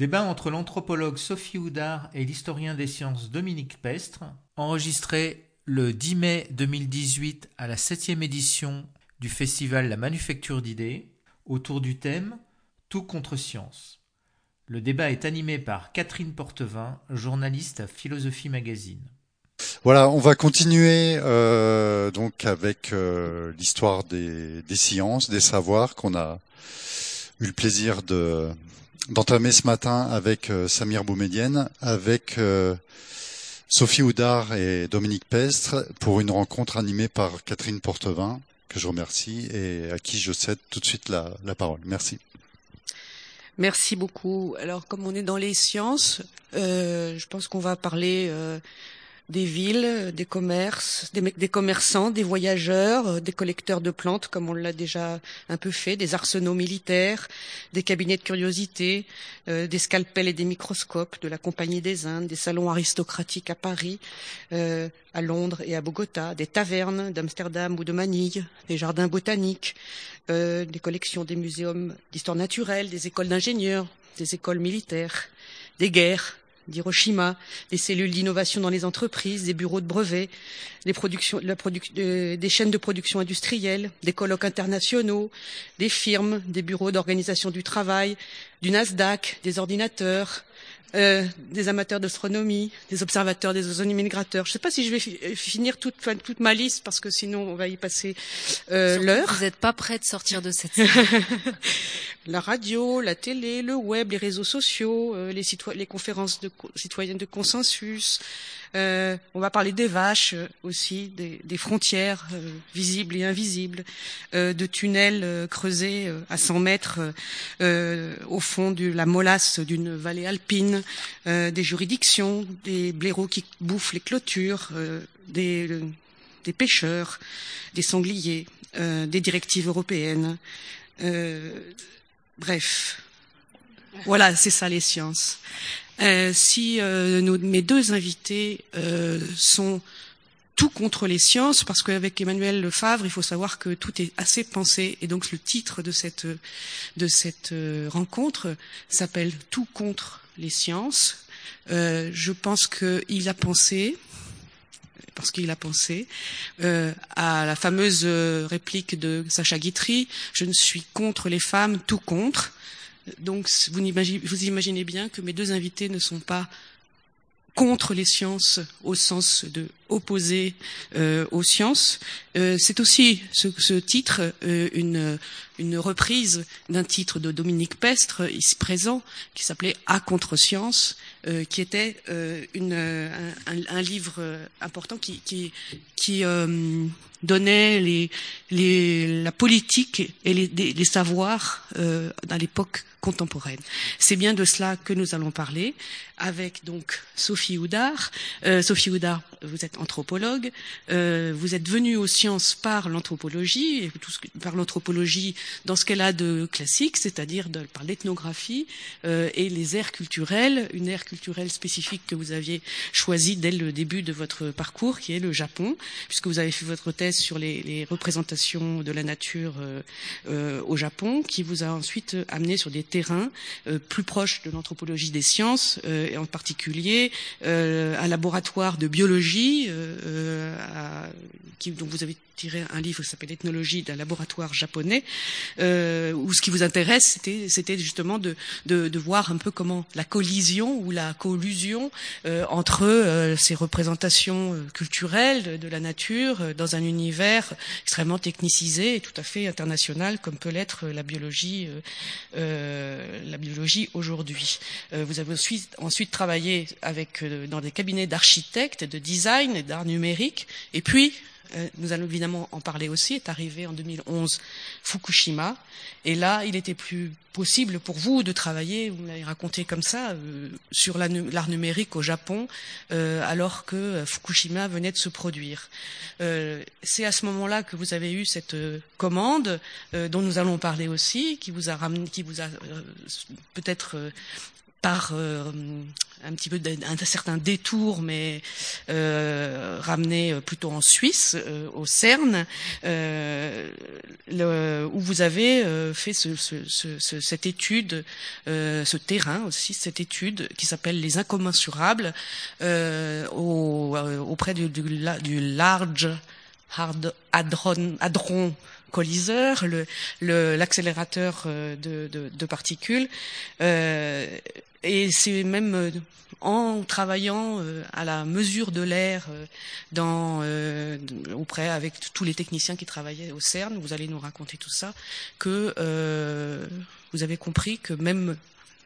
Débat entre l'anthropologue Sophie Houdard et l'historien des sciences Dominique Pestre, enregistré le 10 mai 2018 à la septième édition du festival La Manufacture d'idées, autour du thème Tout contre science. Le débat est animé par Catherine Portevin, journaliste à Philosophie Magazine. Voilà, on va continuer euh, donc avec euh, l'histoire des, sciences, des savoirs qu'on a eu le plaisir de d'entamer ce matin avec euh, Samir Boumedienne, avec euh, Sophie Houdard et Dominique Pestre pour une rencontre animée par Catherine Portevin, que je remercie et à qui je cède tout de suite la, parole. Merci. Merci beaucoup. Alors, comme on est dans les sciences, euh, je pense qu'on va parler euh, des villes, des commerces, des, commerçants, des voyageurs, euh, des collecteurs de plantes, comme on l'a déjà un peu fait, des arsenaux militaires, des cabinets de curiosité, euh, des scalpels et des microscopes, de la Compagnie des Indes, des salons aristocratiques à Paris, euh, à Londres et à Bogota, des tavernes d'Amsterdam ou de Manille, des jardins botaniques, euh, des collections des muséums d'histoire naturelle, des écoles d'ingénieurs, des écoles militaires, des guerres, d'Hiroshima, des cellules d'innovation dans les entreprises, des bureaux de brevets, de, des chaînes de production industrielle, des colloques internationaux, des firmes, des bureaux d'organisation du travail, du Nasdaq, des ordinateurs, euh, des amateurs d'astronomie, des observateurs des ozonies migrateurs. Je ne sais pas si je vais fi finir toute, toute, ma liste parce que sinon on va y passer euh, l'heure. Vous n'êtes pas prêt de sortir de cette La radio, la télé, le web, les réseaux sociaux, euh, les, les, conférences de citoyennes de consensus, euh, on va parler des vaches euh, aussi, des, frontières euh, visibles et invisibles, euh, de tunnels creusés à 100 mètres au fond de la molasse d'une vallée alpine, des juridictions, des blaireaux qui bouffent les clôtures, des pêcheurs, des sangliers, des directives européennes. bref, voilà, c'est ça les sciences. Euh, si euh, mes deux invités euh, sont tout contre les sciences, parce qu'avec Emmanuel Lefavre, il faut savoir que tout est assez pensé, et donc le titre de cette, rencontre s'appelle Tout contre les sciences. Je pense qu'il a pensé, parce qu'il a pensé, à la fameuse réplique de Sacha Guitry, je ne suis contre les femmes, tout contre. Donc vous imaginez, bien que mes deux invités ne sont pas contre les sciences au sens de opposé euh, aux sciences. Euh, c'est aussi ce, titre euh, une, une reprise d'un titre de Dominique Pestre ici présent qui s'appelait À contre science, euh, qui était euh, une, un, un, livre important qui, qui, qui donnait les, les, la politique et les, les savoirs dans l'époque contemporaine. C'est bien de cela que nous allons parler avec donc Sophie Houdard. Euh, Sophie Houdard, vous êtes anthropologue, euh, vous êtes venue aux sciences par l'anthropologie, par l'anthropologie dans ce qu'elle a de classique, c'est-à-dire par l'ethnographie euh, et les aires culturelles, une aire culturelle spécifique que vous aviez choisie dès le début de votre parcours, qui est le Japon, puisque vous avez fait votre thèse sur les, les représentations de la nature euh, euh, au Japon, qui vous a ensuite amené sur des terrains euh, plus proches de l'anthropologie des sciences, et en particulier un laboratoire de biologie à, qui, dont vous avez tiré un livre qui s'appelle Ethnologie d'un laboratoire japonais, euh, où ce qui vous intéresse, c'était justement de, de, de, voir un peu comment la collision ou la collusion euh, entre euh, ces représentations euh, culturelles de, la nature euh, dans un univers extrêmement technicisé et tout à fait international, comme peut l'être la biologie, la biologie aujourd'hui. vous avez ensuite, travaillé avec, dans des cabinets d'architectes, de design et d'art numérique, et puis euh, nous allons évidemment en parler aussi, est arrivé en 2011 Fukushima. Et là, il était plus possible pour vous de travailler, vous l'avez raconté comme ça, euh, sur l'art numérique au Japon, euh, alors que Fukushima venait de se produire. Euh, C'est à ce moment-là que vous avez eu cette euh, commande, euh, dont nous allons parler aussi, qui vous a, ramené, qui vous a peut-être par un petit peu d'un certain détour, mais euh, ramené plutôt en Suisse, euh, au CERN, euh, où vous avez euh, fait ce, ce, ce, cette étude, euh, ce terrain aussi, cette étude qui s'appelle les incommensurables, au, auprès du, du, du Large Hard Hadron, Hadron colliseur, l'accélérateur le, de, de, de, particules. Euh, et c'est même euh, en travaillant euh, à la mesure de l'air euh, dans auprès avec tous les techniciens qui travaillaient au CERN, vous allez nous raconter tout ça, que vous avez compris que même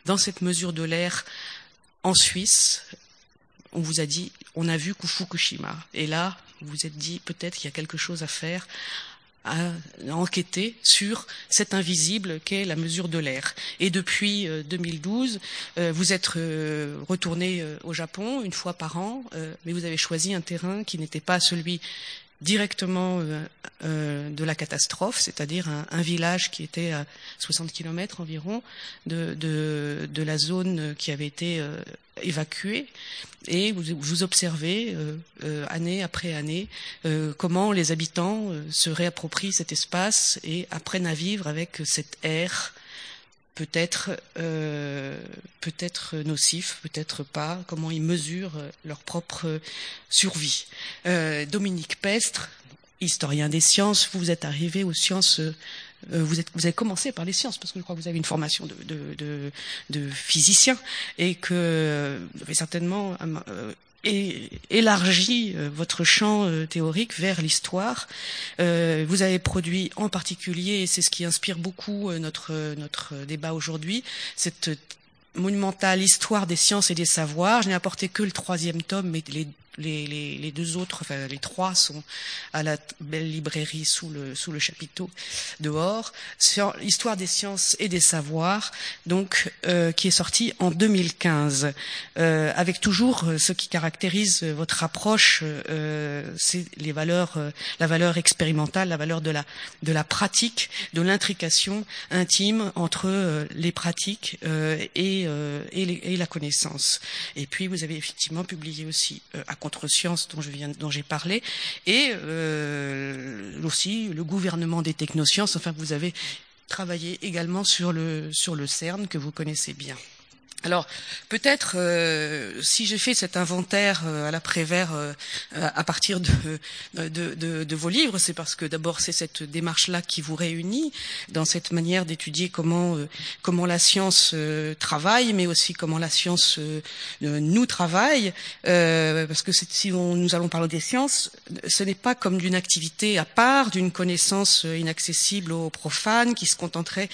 dans cette mesure de l'air en Suisse, on vous a dit, on a vu Fukushima. Et là, vous vous êtes dit, peut-être qu'il y a quelque chose à faire à enquêter sur cet invisible qu'est la mesure de l'air. Et depuis 2012, euh, euh, vous êtes euh, retourné au Japon une fois par an, mais vous avez choisi un terrain qui n'était pas celui directement de la catastrophe, c'est-à-dire un, village qui était à 60 km environ de, de, la zone qui avait été évacuée. Et vous, vous observez euh, euh, année après année euh, comment les habitants se réapproprient cet espace et apprennent à vivre avec cet air peut-être peut-être nocif, peut-être pas, comment ils mesurent leur propre survie. Dominique Pestre, historien des sciences, vous êtes arrivé aux sciences euh, vous, êtes, vous avez commencé par les sciences, parce que je crois que vous avez une formation de, de, de, de physicien, et que vous avez certainement euh, élargi euh, votre champ théorique vers l'histoire. vous avez produit en particulier, et c'est ce qui inspire beaucoup notre, notre débat aujourd'hui, cette monumentale histoire des sciences et des savoirs. Je n'ai apporté que le troisième tome, mais les les, les, les, deux autres, enfin les trois sont à la belle librairie sous le, sous le chapiteau dehors. Histoire des sciences et des savoirs, donc euh, qui est sorti en 2015, euh, avec toujours euh, ce qui caractérise votre approche, euh, c'est les valeurs, euh, la valeur expérimentale, la valeur de la de la pratique, de l'intrication intime entre euh, les pratiques et et, les, et, la connaissance. Et puis vous avez effectivement publié aussi à viens, dont j'ai parlé, et euh, aussi le gouvernement des technosciences. Enfin, vous avez travaillé également sur le sur le CERN que vous connaissez bien. Alors peut-être euh, si j'ai fait cet inventaire euh, à l'après-vert euh, à partir de, vos livres, c'est parce que d'abord c'est cette démarche-là qui vous réunit dans cette manière d'étudier comment la science travaille, mais aussi comment la science nous travaille, parce que si nous allons parler des sciences, ce n'est pas comme d'une activité à part, d'une connaissance inaccessible aux profanes qui se contenteraient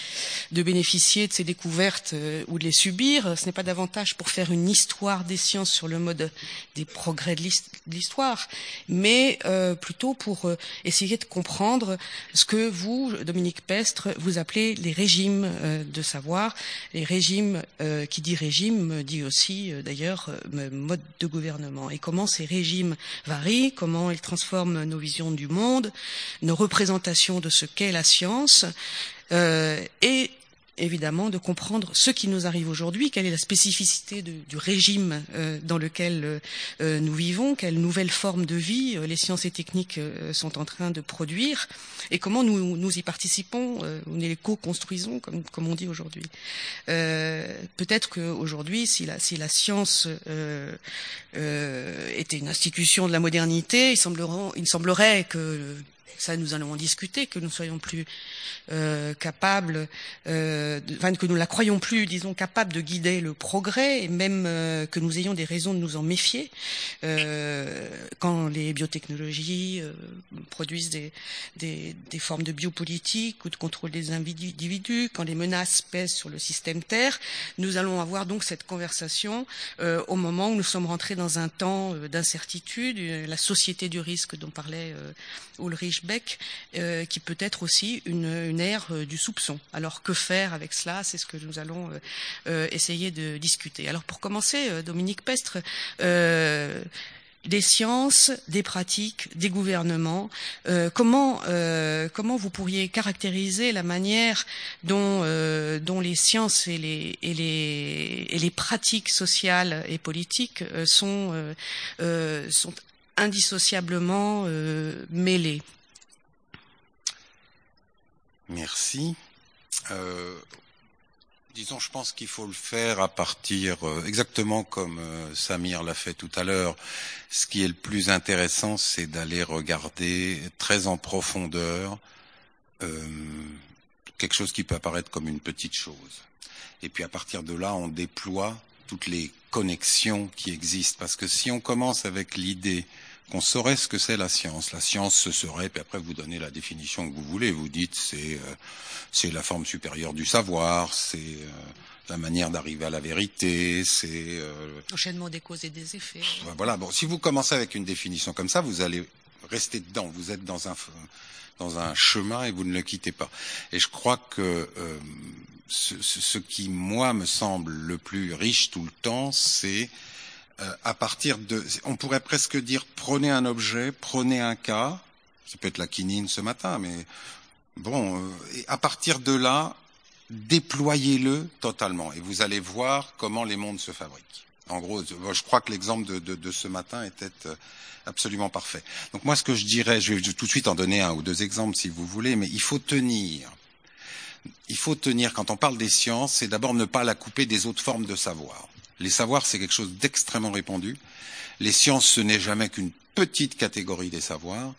de bénéficier de ces découvertes ou de les subir ce n'est pas davantage pour faire une histoire des sciences sur le mode des progrès de l'histoire, mais euh, plutôt pour euh, essayer de comprendre ce que vous, Dominique Pestre, vous appelez les régimes euh, de savoir. Les régimes, euh, qui dit régime, dit aussi d'ailleurs mode de gouvernement. Et comment ces régimes varient, comment ils transforment nos visions du monde, nos représentations de ce qu'est la science. et évidemment de comprendre ce qui nous arrive aujourd'hui, quelle est la spécificité du régime euh, dans lequel euh, euh, nous vivons, quelle nouvelle forme de vie les sciences et techniques sont en train de produire, et comment nous, nous y participons, nous les co-construisons, comme, comme on dit aujourd'hui. Peut-être qu'aujourd'hui, si la, si la science était une institution de la modernité, il il semblerait que ça nous allons en discuter, que nous soyons plus euh, capables, euh, que nous la croyons plus, disons, capable de guider le progrès, et même euh, que nous ayons des raisons de nous en méfier euh, quand les biotechnologies produisent des, des, formes de biopolitique ou de contrôle des individus, quand les menaces pèsent sur le système Terre. Nous allons avoir donc cette conversation au moment où nous sommes rentrés dans un temps d'incertitude, la société du risque dont parlait Ulrich Beck, qui peut être aussi une, une ère euh, du soupçon. Alors que faire avec cela? C'est ce que nous allons euh, euh, essayer de discuter. Alors pour commencer, Dominique Pestre, des sciences, des pratiques, des gouvernements. Euh, comment euh, comment vous pourriez caractériser la manière dont euh, dont les sciences et les et les et les pratiques sociales et politiques euh, sont euh, sont indissociablement mêlées? Merci. Euh, disons, je pense qu'il faut le faire à partir, euh, exactement comme euh, Samir l'a fait tout à l'heure. Ce qui est le plus intéressant, c'est d'aller regarder très en profondeur euh, quelque chose qui peut apparaître comme une petite chose. Et puis à partir de là, on déploie toutes les connexions qui existent. Parce que si on commence avec l'idée qu'on saurait ce que c'est la science. La science, ce serait, puis après vous donnez la définition que vous voulez. Vous dites c'est euh, c'est la forme supérieure du savoir, c'est euh, la manière d'arriver à la vérité, c'est euh, l'enchaînement des causes et des effets. Voilà. Bon, si vous commencez avec une définition comme ça, vous allez rester dedans. Vous êtes dans un dans un chemin et vous ne le quittez pas. Et je crois que euh, ce, ce, qui moi me semble le plus riche tout le temps, c'est à partir de, on pourrait presque dire, prenez un objet, prenez un cas, ça peut être la quinine ce matin, mais bon, euh, et à partir de là, déployez-le totalement et vous allez voir comment les mondes se fabriquent. En gros, je crois que l'exemple de, de, de, ce matin était euh, absolument parfait. Donc moi, ce que je dirais, je vais tout de suite en donner un ou deux exemples si vous voulez, mais il faut tenir. Il faut tenir, quand on parle des sciences, c'est d'abord ne pas la couper des autres formes de savoir. Les savoirs, c'est quelque chose d'extrêmement répandu. Les sciences, ce n'est jamais qu'une petite catégorie des savoirs.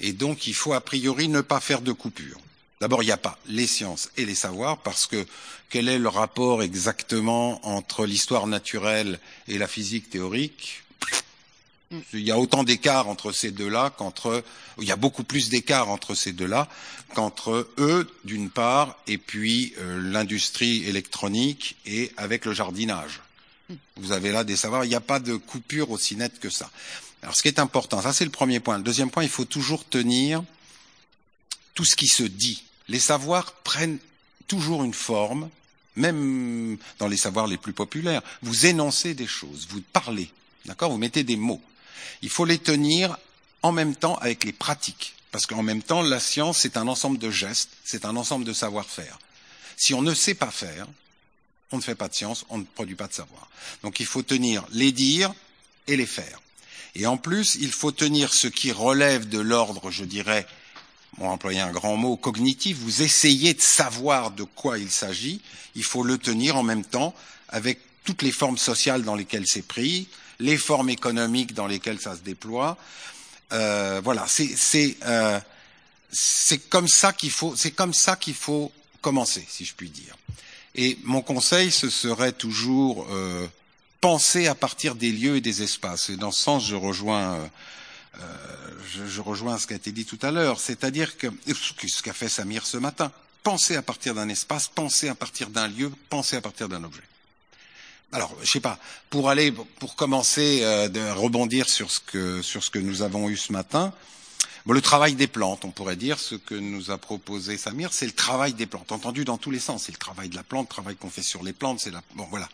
Et donc, il faut a priori ne pas faire de coupure. D'abord, il n'y a pas les sciences et les savoirs, parce que quel est le rapport exactement entre l'histoire naturelle et la physique théorique? Il y a autant d'écart entre ces deux-là qu'entre, il y a beaucoup plus d'écart entre ces deux-là qu'entre eux, d'une part, et puis euh, l'industrie électronique et avec le jardinage. Vous avez là des savoirs. Il n'y a pas de coupure aussi nette que ça. Alors, ce qui est important, ça c'est le premier point. Le deuxième point, il faut toujours tenir tout ce qui se dit. Les savoirs prennent toujours une forme, même dans les savoirs les plus populaires. Vous énoncez des choses, vous parlez, d'accord Vous mettez des mots. Il faut les tenir en même temps avec les pratiques. Parce qu'en même temps, la science, c'est un ensemble de gestes, c'est un ensemble de savoir-faire. Si on ne sait pas faire, on ne fait pas de science, on ne produit pas de savoir. Donc il faut tenir les dire et les faire. Et en plus, il faut tenir ce qui relève de l'ordre, je dirais, on employer un grand mot, cognitif, vous essayez de savoir de quoi il s'agit, il faut le tenir en même temps avec toutes les formes sociales dans lesquelles c'est pris, les formes économiques dans lesquelles ça se déploie. Euh, voilà, c'est euh, comme ça qu'il faut, c'est comme ça qu'il faut commencer, si je puis dire. Et mon conseil, ce serait toujours euh, penser à partir des lieux et des espaces. Et dans ce sens, je rejoins, euh, je, rejoins ce qui a été dit tout à l'heure, c'est-à-dire que ce qu'a fait Samir ce matin, penser à partir d'un espace, penser à partir d'un lieu, penser à partir d'un objet. Alors, je sais pas, pour aller, pour commencer, euh, de rebondir sur ce que sur ce que nous avons eu ce matin. Bon, le travail des plantes, on pourrait dire, ce que nous a proposé Samir, c'est le travail des plantes, entendu dans tous les sens. C'est le travail de la plante, le travail qu'on fait sur les plantes, c'est la... Bon, voilà.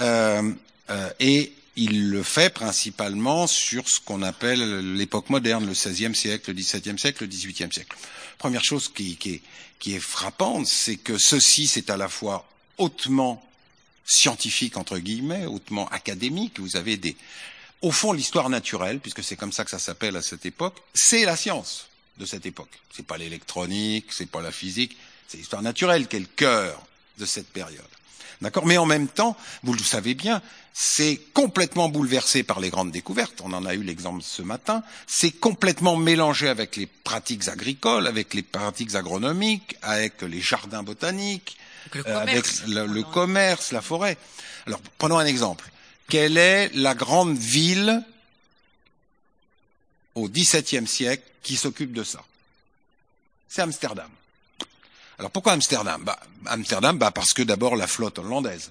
Euh, euh, et il le fait principalement sur ce qu'on appelle l'époque moderne, le XVIe siècle, le XVIIe siècle, le XVIIIe siècle. Première chose qui, qui, est, qui est frappante, c'est que ceci, c'est à la fois hautement scientifique, entre guillemets, hautement académique. Vous avez des, au fond, l'histoire naturelle, puisque c'est comme ça que ça s'appelle à cette époque, c'est la science de cette époque. C'est pas l'électronique, c'est pas la physique, c'est l'histoire naturelle qui est le cœur de cette période. D'accord? Mais en même temps, vous le savez bien, c'est complètement bouleversé par les grandes découvertes. On en a eu l'exemple ce matin. C'est complètement mélangé avec les pratiques agricoles, avec les pratiques agronomiques, avec les jardins botaniques, avec le commerce, avec le, le commerce la forêt. Alors, prenons un exemple. Quelle est la grande ville au XVIIe siècle qui s'occupe de ça? C'est Amsterdam. Alors pourquoi Amsterdam? Bah, Amsterdam, bah parce que d'abord la flotte hollandaise.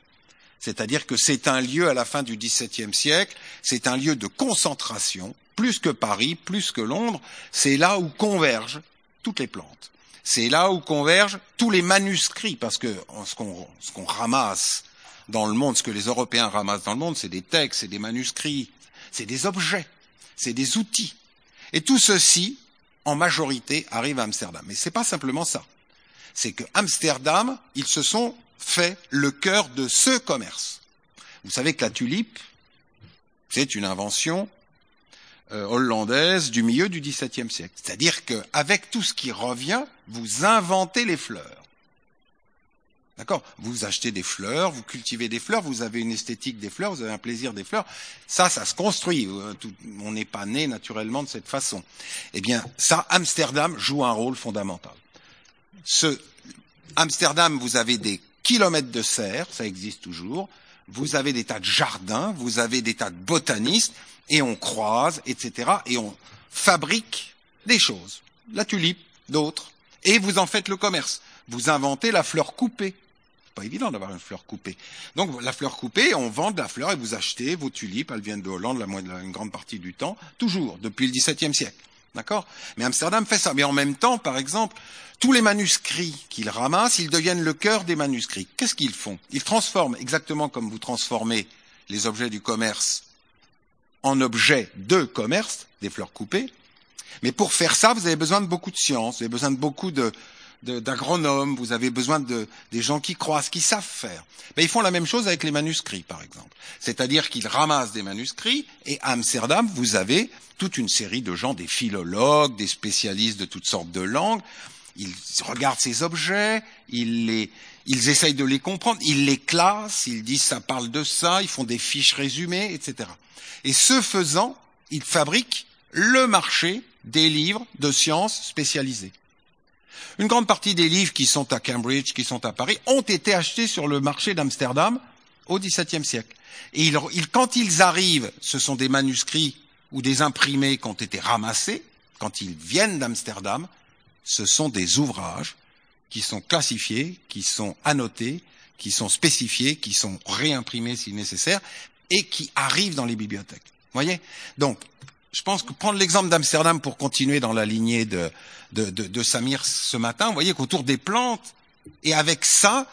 C'est-à-dire que c'est un lieu à la fin du XVIIe siècle, c'est un lieu de concentration, plus que Paris, plus que Londres, c'est là où convergent toutes les plantes. C'est là où convergent tous les manuscrits, parce que ce qu'on qu ramasse dans le monde, ce que les Européens ramassent dans le monde, c'est des textes, c'est des manuscrits, c'est des objets. c'est des outils. Et tout ceci, en majorité, arrive à Amsterdam. Mais c'est pas simplement ça. C'est que Amsterdam, ils se sont fait le cœur de ce commerce. Vous savez que la tulipe, c'est une invention euh, hollandaise du milieu du XVIIe siècle. C'est-à-dire qu'avec tout ce qui revient, vous inventez les fleurs. D'accord? Vous achetez des fleurs, vous cultivez des fleurs, vous avez une esthétique des fleurs, vous avez un plaisir des fleurs. Ça, ça se construit. Euh, on n'est pas né naturellement de cette façon. Eh bien, ça, Amsterdam joue un rôle fondamental. Ce, Amsterdam, vous avez des kilomètres de serre, ça existe toujours. Vous avez des tas de jardins, vous avez des tas de botanistes, et on croise, etc. Et on fabrique des choses. La tulipe, d'autres. Et vous en faites le commerce. Vous inventez la fleur coupée pas évident d'avoir une fleur coupée. Donc la fleur coupée, on vend de la fleur et vous achetez vos tulipes, elles viennent de Hollande la, une grande partie du temps, toujours, depuis le XVIIe siècle. D'accord? Mais Amsterdam fait ça. Mais en même temps, par exemple, tous les manuscrits qu'ils ramassent, ils deviennent le cœur des manuscrits. Qu'est-ce qu'ils font? Ils transforment, exactement comme vous transformez les objets du commerce en objets de commerce, des fleurs coupées. Mais pour faire ça, vous avez besoin de beaucoup de science, vous avez besoin de beaucoup de, d'agronomes, vous avez besoin de des gens qui croisent, qui savent faire. Mais ils font la même chose avec les manuscrits, par exemple. C'est-à-dire qu'ils ramassent des manuscrits et à Amsterdam, vous avez toute une série de gens, des philologues, des spécialistes de toutes sortes de langues. Ils regardent ces objets, ils les ils essayent de les comprendre, ils les classent, ils disent ça parle de ça, ils font des fiches résumées, etc. Et ce faisant, ils fabriquent le marché des livres de sciences spécialisés. Une grande partie des livres qui sont à Cambridge, qui sont à Paris, ont été achetés sur le marché d'Amsterdam au XVIIe siècle. Et quand ils arrivent, ce sont des manuscrits ou des imprimés qui ont été ramassés. Quand ils viennent d'Amsterdam, ce sont des ouvrages qui sont classifiés, qui sont annotés, qui sont spécifiés, qui sont réimprimés si nécessaire, et qui arrivent dans les bibliothèques. Voyez? Donc, je pense que prendre l'exemple d'Amsterdam pour continuer dans la lignée de, de, de, de Samir ce matin, vous voyez qu'autour des plantes, et avec ça,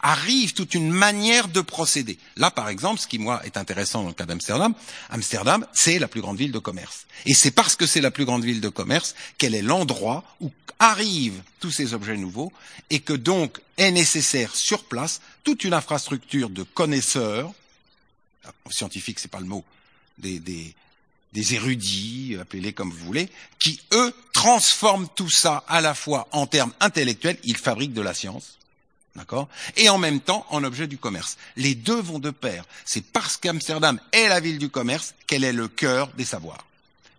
arrive toute une manière de procéder. Là, par exemple, ce qui, moi, est intéressant dans le cas d'Amsterdam, Amsterdam, c'est la plus grande ville de commerce. Et c'est parce que c'est la plus grande ville de commerce qu'elle est l'endroit où arrivent tous ces objets nouveaux et que donc est nécessaire sur place toute une infrastructure de connaisseurs, scientifiques, c'est pas le mot, des, des, des érudits, appelez-les comme vous voulez, qui, eux, transforment tout ça à la fois en termes intellectuels, ils fabriquent de la science, d'accord, et en même temps en objet du commerce. Les deux vont de pair. C'est parce qu'Amsterdam est la ville du commerce qu'elle est le cœur des savoirs.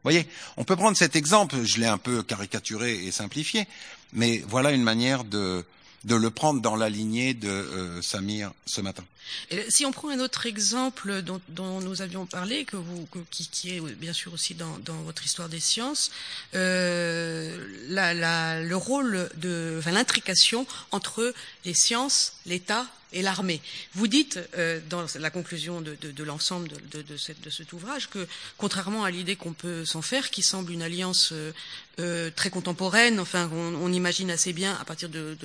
Voyez, on peut prendre cet exemple, je l'ai un peu caricaturé et simplifié, mais voilà une manière de, de le prendre dans la lignée de euh, Samir ce matin. Si on prend un autre exemple dont, dont nous avions parlé, que vous, que, qui, qui, est bien sûr aussi dans, dans votre histoire des sciences, euh, la, la, le rôle de, enfin, l'intrication entre les sciences, l'État et l'armée. Vous dites euh, dans la conclusion de, de, de l'ensemble de, de, cet ouvrage que, contrairement à l'idée qu'on peut s'en faire, qui semble une alliance euh, euh, très contemporaine, enfin on, on, imagine assez bien à partir de,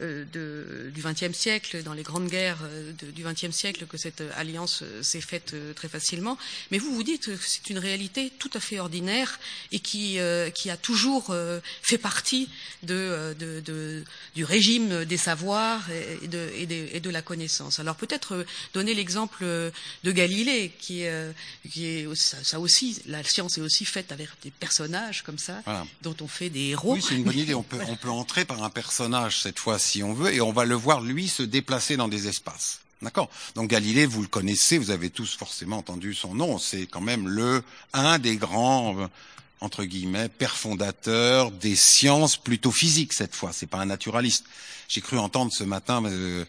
euh, du XXe siècle, dans les grandes guerres euh, du XXe siècle, que cette alliance s'est faite très facilement. Mais vous vous dites que c'est une réalité tout à fait ordinaire et qui, qui a toujours fait partie de, du régime des savoirs et de, et et de la connaissance. Alors peut-être donner l'exemple de Galilée, qui, qui est ça aussi, la science est aussi faite avec des personnages comme ça voilà. dont on fait des héros. Oui, c'est une bonne idée. On peut, on peut entrer par un personnage cette fois si on veut, et on va le voir lui se déplacer dans des espaces. D'accord? Donc Galilée, vous le connaissez, vous avez tous forcément entendu son nom. C'est quand même le un des grands euh, entre guillemets père fondateur des sciences plutôt physiques cette fois. C'est pas un naturaliste. J'ai cru entendre ce matin euh,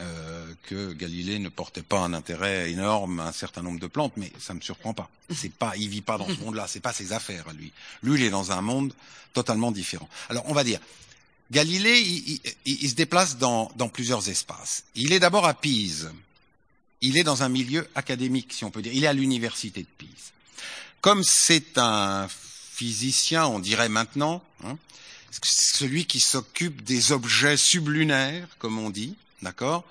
euh, que Galilée ne portait pas un intérêt énorme à un certain nombre de plantes, mais ça me surprend pas. C'est pas, il vit pas dans ce monde-là. C'est pas ses affaires lui. Lui, il est dans un monde totalement différent. Alors, on va dire. Galilée, il, il, il se déplace dans, dans plusieurs espaces. Il est d'abord à Pise. Il est dans un milieu académique, si on peut dire. Il est à l'université de Pise. Comme c'est un physicien, on dirait maintenant, hein, celui qui s'occupe des objets sublunaires, comme on dit, d'accord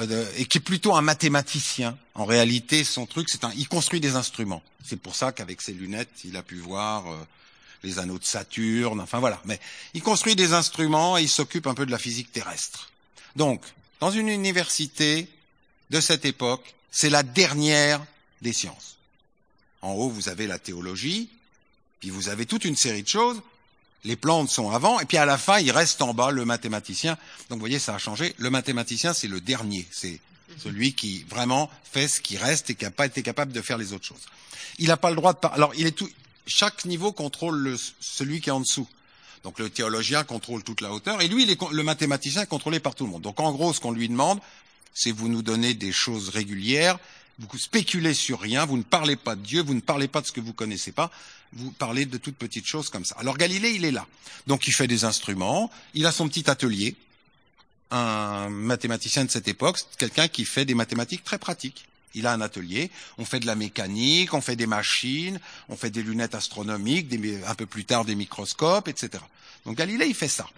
euh, et qui est plutôt un mathématicien. En réalité, son truc, c'est un, il construit des instruments. C'est pour ça qu'avec ses lunettes, il a pu voir euh, les anneaux de Saturne. Enfin voilà. Mais il construit des instruments et il s'occupe un peu de la physique terrestre. Donc, dans une université de cette époque, c'est la dernière des sciences. En haut, vous avez la théologie, puis vous avez toute une série de choses. Les plantes sont avant, et puis à la fin, il reste en bas le mathématicien. Donc vous voyez, ça a changé. Le mathématicien, c'est le dernier. C'est celui qui vraiment fait ce qui reste et qui n'a pas été capable de faire les autres choses. Il n'a pas le droit de parler. Alors, il est tout. Chaque niveau contrôle le, celui qui est en dessous. Donc le théologien contrôle toute la hauteur, et lui, le mathématicien est contrôlé par tout le monde. Donc en gros, ce qu'on lui demande, c'est vous nous donner des choses régulières, vous spéculez sur rien, vous ne parlez pas de Dieu, vous ne parlez pas de ce que vous connaissez pas, vous parlez de toutes petites choses comme ça. Alors Galilée, il est là. Donc il fait des instruments, il a son petit atelier, un mathématicien de cette époque, quelqu'un qui fait des mathématiques très pratiques. Il a un atelier, on fait de la mécanique, on fait des machines, on fait des lunettes astronomiques, un peu plus tard des microscopes, etc. Donc Galilée, il fait ça.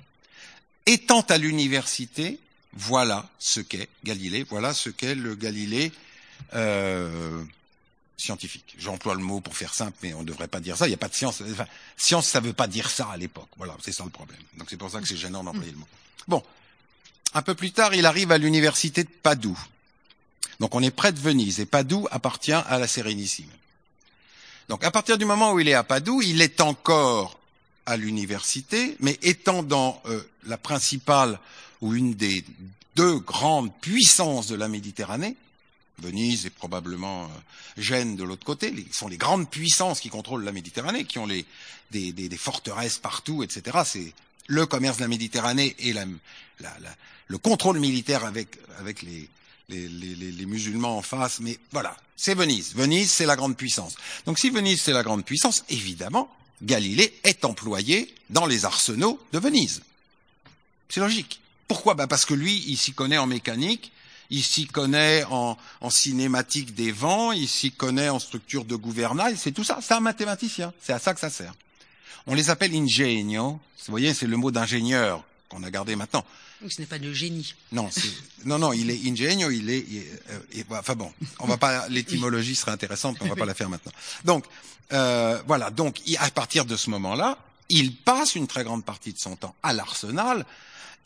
Étant à l'université, voilà ce qu'est Galilée, voilà ce qu'est le Galilée euh, scientifique. J'emploie le mot pour faire simple, mais on ne devrait pas dire ça. Il n'y a pas de science. Science, ça ne veut pas dire ça à l'époque. Voilà, c'est ça le problème. Donc c'est pour ça que c'est gênant d'employer le mot. Bon, un peu plus tard, il arrive à l'université de Padoue. Donc on est près de Venise, et Padoue appartient à la Sérénissime. Donc à partir du moment où il est à Padoue, il est encore à l'université, mais étant dans euh, la principale ou une des deux grandes puissances de la Méditerranée, Venise et probablement euh, Gênes de l'autre côté, les, sont les grandes puissances qui contrôlent la Méditerranée, qui ont des, forteresses partout, etc. C'est le commerce de la Méditerranée et la, le contrôle militaire avec les, les, les, les, musulmans en face, mais voilà, c'est Venise. Venise, c'est la grande puissance. Donc si Venise, c'est la grande puissance, évidemment, Galilée est employé dans les arsenaux de Venise. C'est logique. Pourquoi? Bah Parce que lui, il s'y connaît en mécanique, il s'y connaît en, en, cinématique des vents, il s'y connaît en structure de gouvernail, c'est tout ça, c'est un mathématicien, c'est à ça que ça sert. On les appelle ingegno, vous voyez, c'est le mot d'ingénieur qu'on a gardé maintenant. Donc ce n'est pas de génie. Non, non, non, il est ingegno, il est, il est euh, enfin bon, on va pas, l'étymologie serait intéressante, mais on va pas la faire maintenant. Donc, euh, voilà, donc à partir de ce moment-là, il passe une très grande partie de son temps à l'arsenal,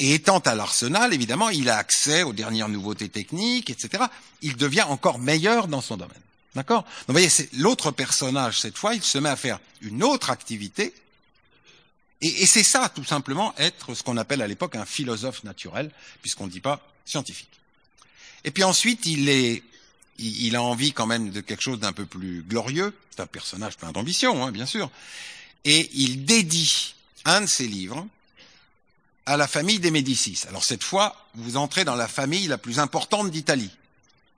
et étant à l'arsenal, évidemment, il a accès aux dernières nouveautés techniques, etc. Il devient encore meilleur dans son domaine. D'accord? Donc vous voyez, c'est l'autre personnage, cette fois, il se met à faire une autre activité. Et, et c'est ça, tout simplement, être ce qu'on appelle à l'époque un philosophe naturel, puisqu'on ne dit pas scientifique. Et puis ensuite, il est, il, a envie quand même de quelque chose d'un peu plus glorieux. C'est un personnage plein d'ambition, hein, bien sûr. Et il dédie un de ses livres à la famille des Médicis. Alors cette fois, vous entrez dans la famille la plus importante d'Italie,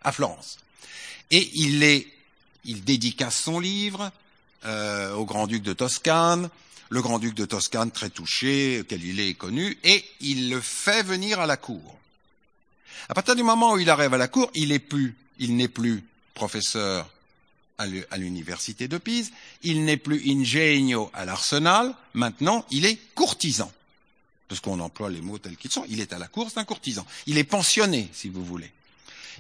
à Florence. Et il est, il dédicace son livre euh, au grand-duc de Toscane. Le grand-duc de Toscane, très touché, il est connu, et il le fait venir à la cour. À partir du moment où il arrive à la cour, il n'est plus, il n'est plus professeur à l'université de Pise, il n'est plus ingegno à l'Arsenal, maintenant il est courtisan parce qu'on emploie les mots tels qu'ils sont. Il est à la cour, c'est un courtisan. Il est pensionné, si vous voulez.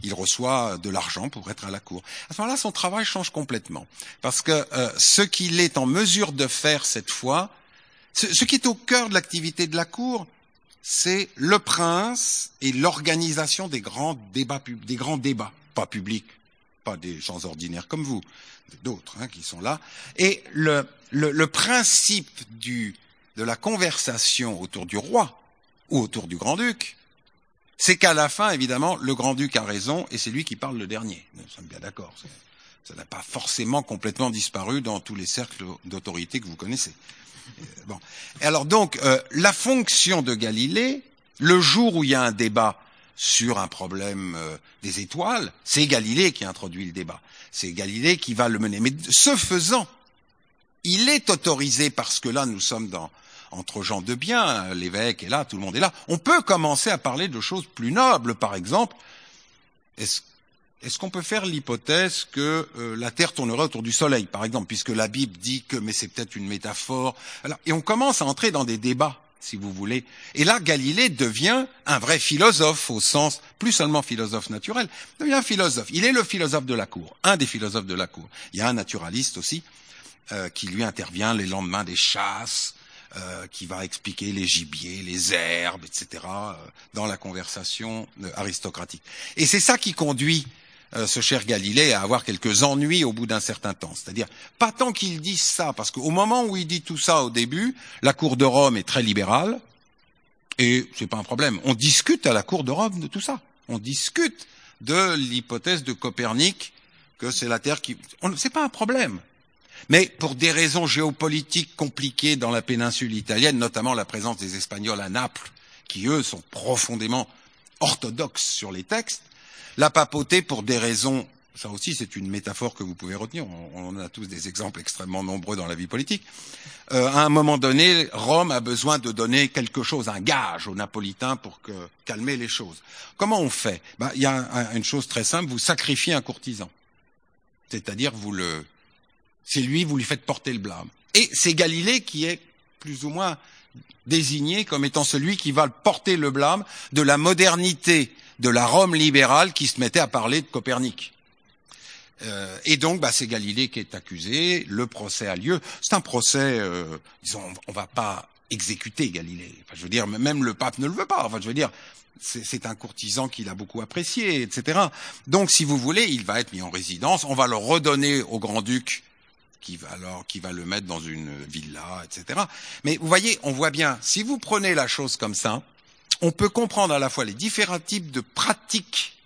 Il reçoit de l'argent pour être à la cour. À ce moment-là, son travail change complètement. Parce que euh, ce qu'il est en mesure de faire cette fois, ce, qui est au cœur de l'activité de la cour, c'est le prince et l'organisation des grands débats, des grands débats, pas publics, pas des gens ordinaires comme vous, d'autres hein, qui sont là. Et le, le, le principe du, de la conversation autour du roi ou autour du grand-duc, c'est qu'à la fin, évidemment, le grand-duc a raison et c'est lui qui parle le dernier. Nous sommes bien d'accord. Ça n'a pas forcément complètement disparu dans tous les cercles d'autorité que vous connaissez. Euh, bon. Alors donc, euh, la fonction de Galilée, le jour où il y a un débat sur un problème euh, des étoiles, c'est Galilée qui introduit le débat. C'est Galilée qui va le mener. Mais ce faisant, il est autorisé parce que là, nous sommes dans, entre gens de bien, l'évêque est là, tout le monde est là. On peut commencer à parler de choses plus nobles, par exemple. Est-ce est qu'on peut faire l'hypothèse que euh, la Terre tournerait autour du Soleil, par exemple, puisque la Bible dit que, mais c'est peut-être une métaphore. Et on commence à entrer dans des débats si vous voulez. Et là, Galilée devient un vrai philosophe au sens, plus seulement philosophe naturel, devient philosophe. Il est le philosophe de la cour, un des philosophes de la cour. Il y a un naturaliste aussi euh, qui lui intervient les lendemains des chasses, euh, qui va expliquer les gibiers, les herbes, etc., euh, dans la conversation aristocratique. Et c'est ça qui conduit ce cher Galilée à avoir quelques ennuis au bout d'un certain temps. C'est-à-dire, pas tant qu'il dise ça, parce qu'au moment où il dit tout ça au début, la cour de Rome est très libérale, et c'est pas un problème. On discute à la cour de Rome de tout ça. On discute de l'hypothèse de Copernic que c'est la Terre qui. C'est pas un problème. Mais pour des raisons géopolitiques compliquées dans la péninsule italienne, notamment la présence des Espagnols à Naples, qui eux sont profondément orthodoxes sur les textes, la papauté, pour des raisons, ça aussi c'est une métaphore que vous pouvez retenir, on, a tous des exemples extrêmement nombreux dans la vie politique, euh, à un moment donné, Rome a besoin de donner quelque chose, un gage aux Napolitains pour que, calmer les choses. Comment on fait? Ben, Il y a une chose très simple, vous sacrifiez un courtisan. C'est-à-dire vous le c'est lui, vous lui faites porter le blâme. Et c'est Galilée qui est plus ou moins désigné comme étant celui qui va porter le blâme de la modernité de la Rome libérale qui se mettait à parler de Copernic. Euh, et donc, bah, c'est Galilée qui est accusé. Le procès a lieu. C'est un procès, euh, disons, on va pas exécuter Galilée. Je veux dire, même le pape ne le veut pas. Enfin, je veux dire, c'est un courtisan qu'il a beaucoup apprécié, etc. Donc, si vous voulez, il va être mis en résidence. On va le redonner au grand-duc qui va alors qui va le mettre dans une villa, etc. Mais vous voyez, on voit bien, si vous prenez la chose comme ça, on peut comprendre à la fois les différents types de pratiques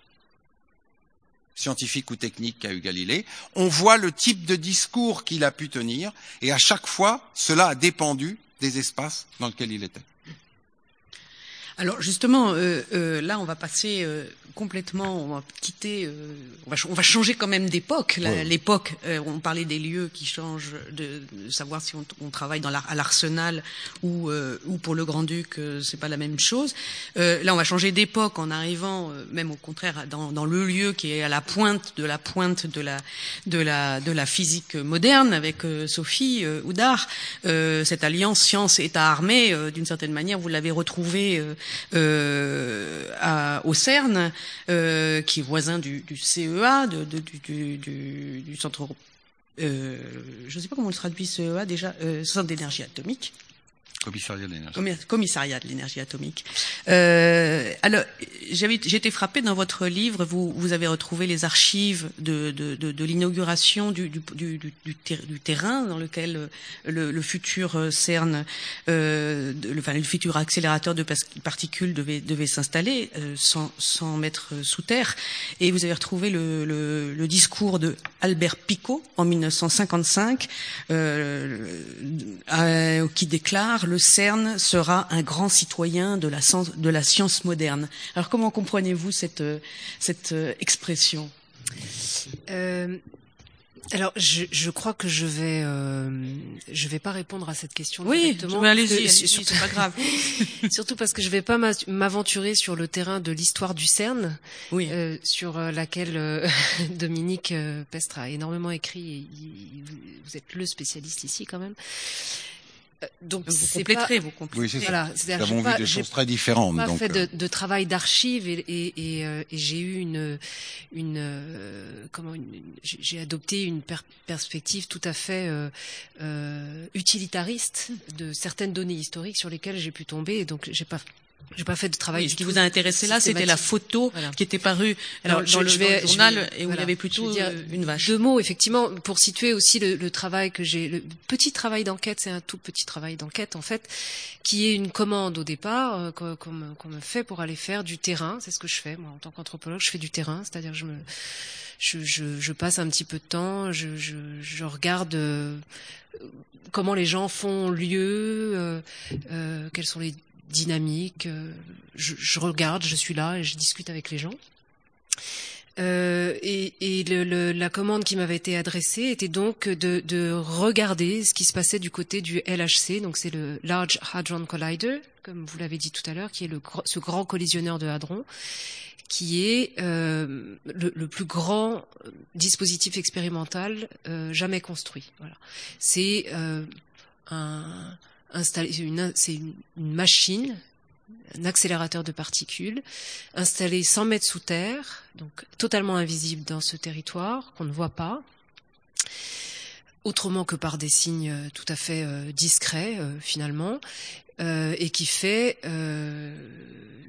scientifiques ou techniques qu'a eu Galilée, on voit le type de discours qu'il a pu tenir, et à chaque fois, cela a dépendu des espaces dans lesquels il était. Alors justement, euh, euh, là, on va passer euh, complètement, on va quitter, euh, on, va, on, va, changer quand même d'époque. L'époque, euh, on parlait des lieux qui changent, de, de savoir si on, on travaille dans à l'Arsenal ou, euh, ou pour le Grand-Duc, c'est pas la même chose. là, on va changer d'époque en arrivant, même au contraire, dans, dans, le lieu qui est à la pointe de la pointe de la de la de la physique moderne avec Sophie Houdard. cette alliance science-État-armée, d'une certaine manière, vous l'avez retrouvée au CERN. Euh, qui est voisin du, du CEA, du, du, du, centre euh, je ne sais pas comment on le traduit CEA déjà, euh, centre d'énergie atomique. Commissariat de l'énergie. Commissariat de l'énergie atomique. Euh, alors, j'ai été frappé dans votre livre, vous, vous avez retrouvé les archives de, de, de, de l'inauguration du, du, du, du, terrain dans lequel euh, le, le futur euh, CERN, euh, le, enfin, le futur accélérateur de particules devait, devait s'installer euh, sans, sans mettre sous terre. Et vous avez retrouvé le, le, le discours de Albert Picot en 1955 euh, qui déclare le CERN sera un grand citoyen de la, de la science moderne. Alors comment comprenez-vous cette, euh, cette euh, expression? Euh, alors, je, je, crois que je vais, euh, je vais pas répondre à cette question oui, allez-y, c'est pas grave. surtout parce que je vais pas m'aventurer sur le terrain de l'histoire du CERN, oui. euh, sur laquelle Dominique Pestre a énormément écrit. Et, vous êtes le spécialiste ici, quand même. Euh, donc vous compléterez, vous compléterez. Oui, c'est ça. Nous avons vu des choses très différentes. Pas donc, fait de, de travail d'archives et, et, et, euh, et j'ai eu une, une euh, comment, j'ai adopté une per perspective tout à fait euh, euh, utilitariste de certaines données historiques sur lesquelles j'ai pu tomber. Et donc j'ai pas j'ai pas fait de travail. ce qui vous a intéressé là, c'était la photo qui était parue Alors, dans, le, journal et où il y avait plutôt dire, une vache. Deux mots, effectivement, pour situer aussi le, le travail que j'ai, le petit travail d'enquête, c'est un tout petit travail d'enquête en fait, qui est une commande au départ euh, qu'on me fait pour aller faire du terrain. C'est ce que je fais moi en tant qu'anthropologue, je fais du terrain, c'est-à-dire je me, je, je, je, passe un petit peu de temps, je, je, je regarde. Euh, comment les gens font lieu, euh, euh, quels sont les dynamique. Euh, je, je, regarde, je suis là et je discute avec les gens. Euh, et, et le, le, la commande qui m'avait été adressée était donc de, de, regarder ce qui se passait du côté du LHC, donc c'est le Large Hadron Collider, comme vous l'avez dit tout à l'heure, qui est le, ce grand collisionneur de hadrons, qui est euh, le, le, plus grand dispositif expérimental euh, jamais construit. Voilà. C'est euh, un c'est une, machine, un accélérateur de particules, installé 100 mètres sous terre, donc totalement invisible dans ce territoire, qu'on ne voit pas, autrement que par des signes euh, tout à fait euh, discrets euh, finalement, euh, et qui fait, euh,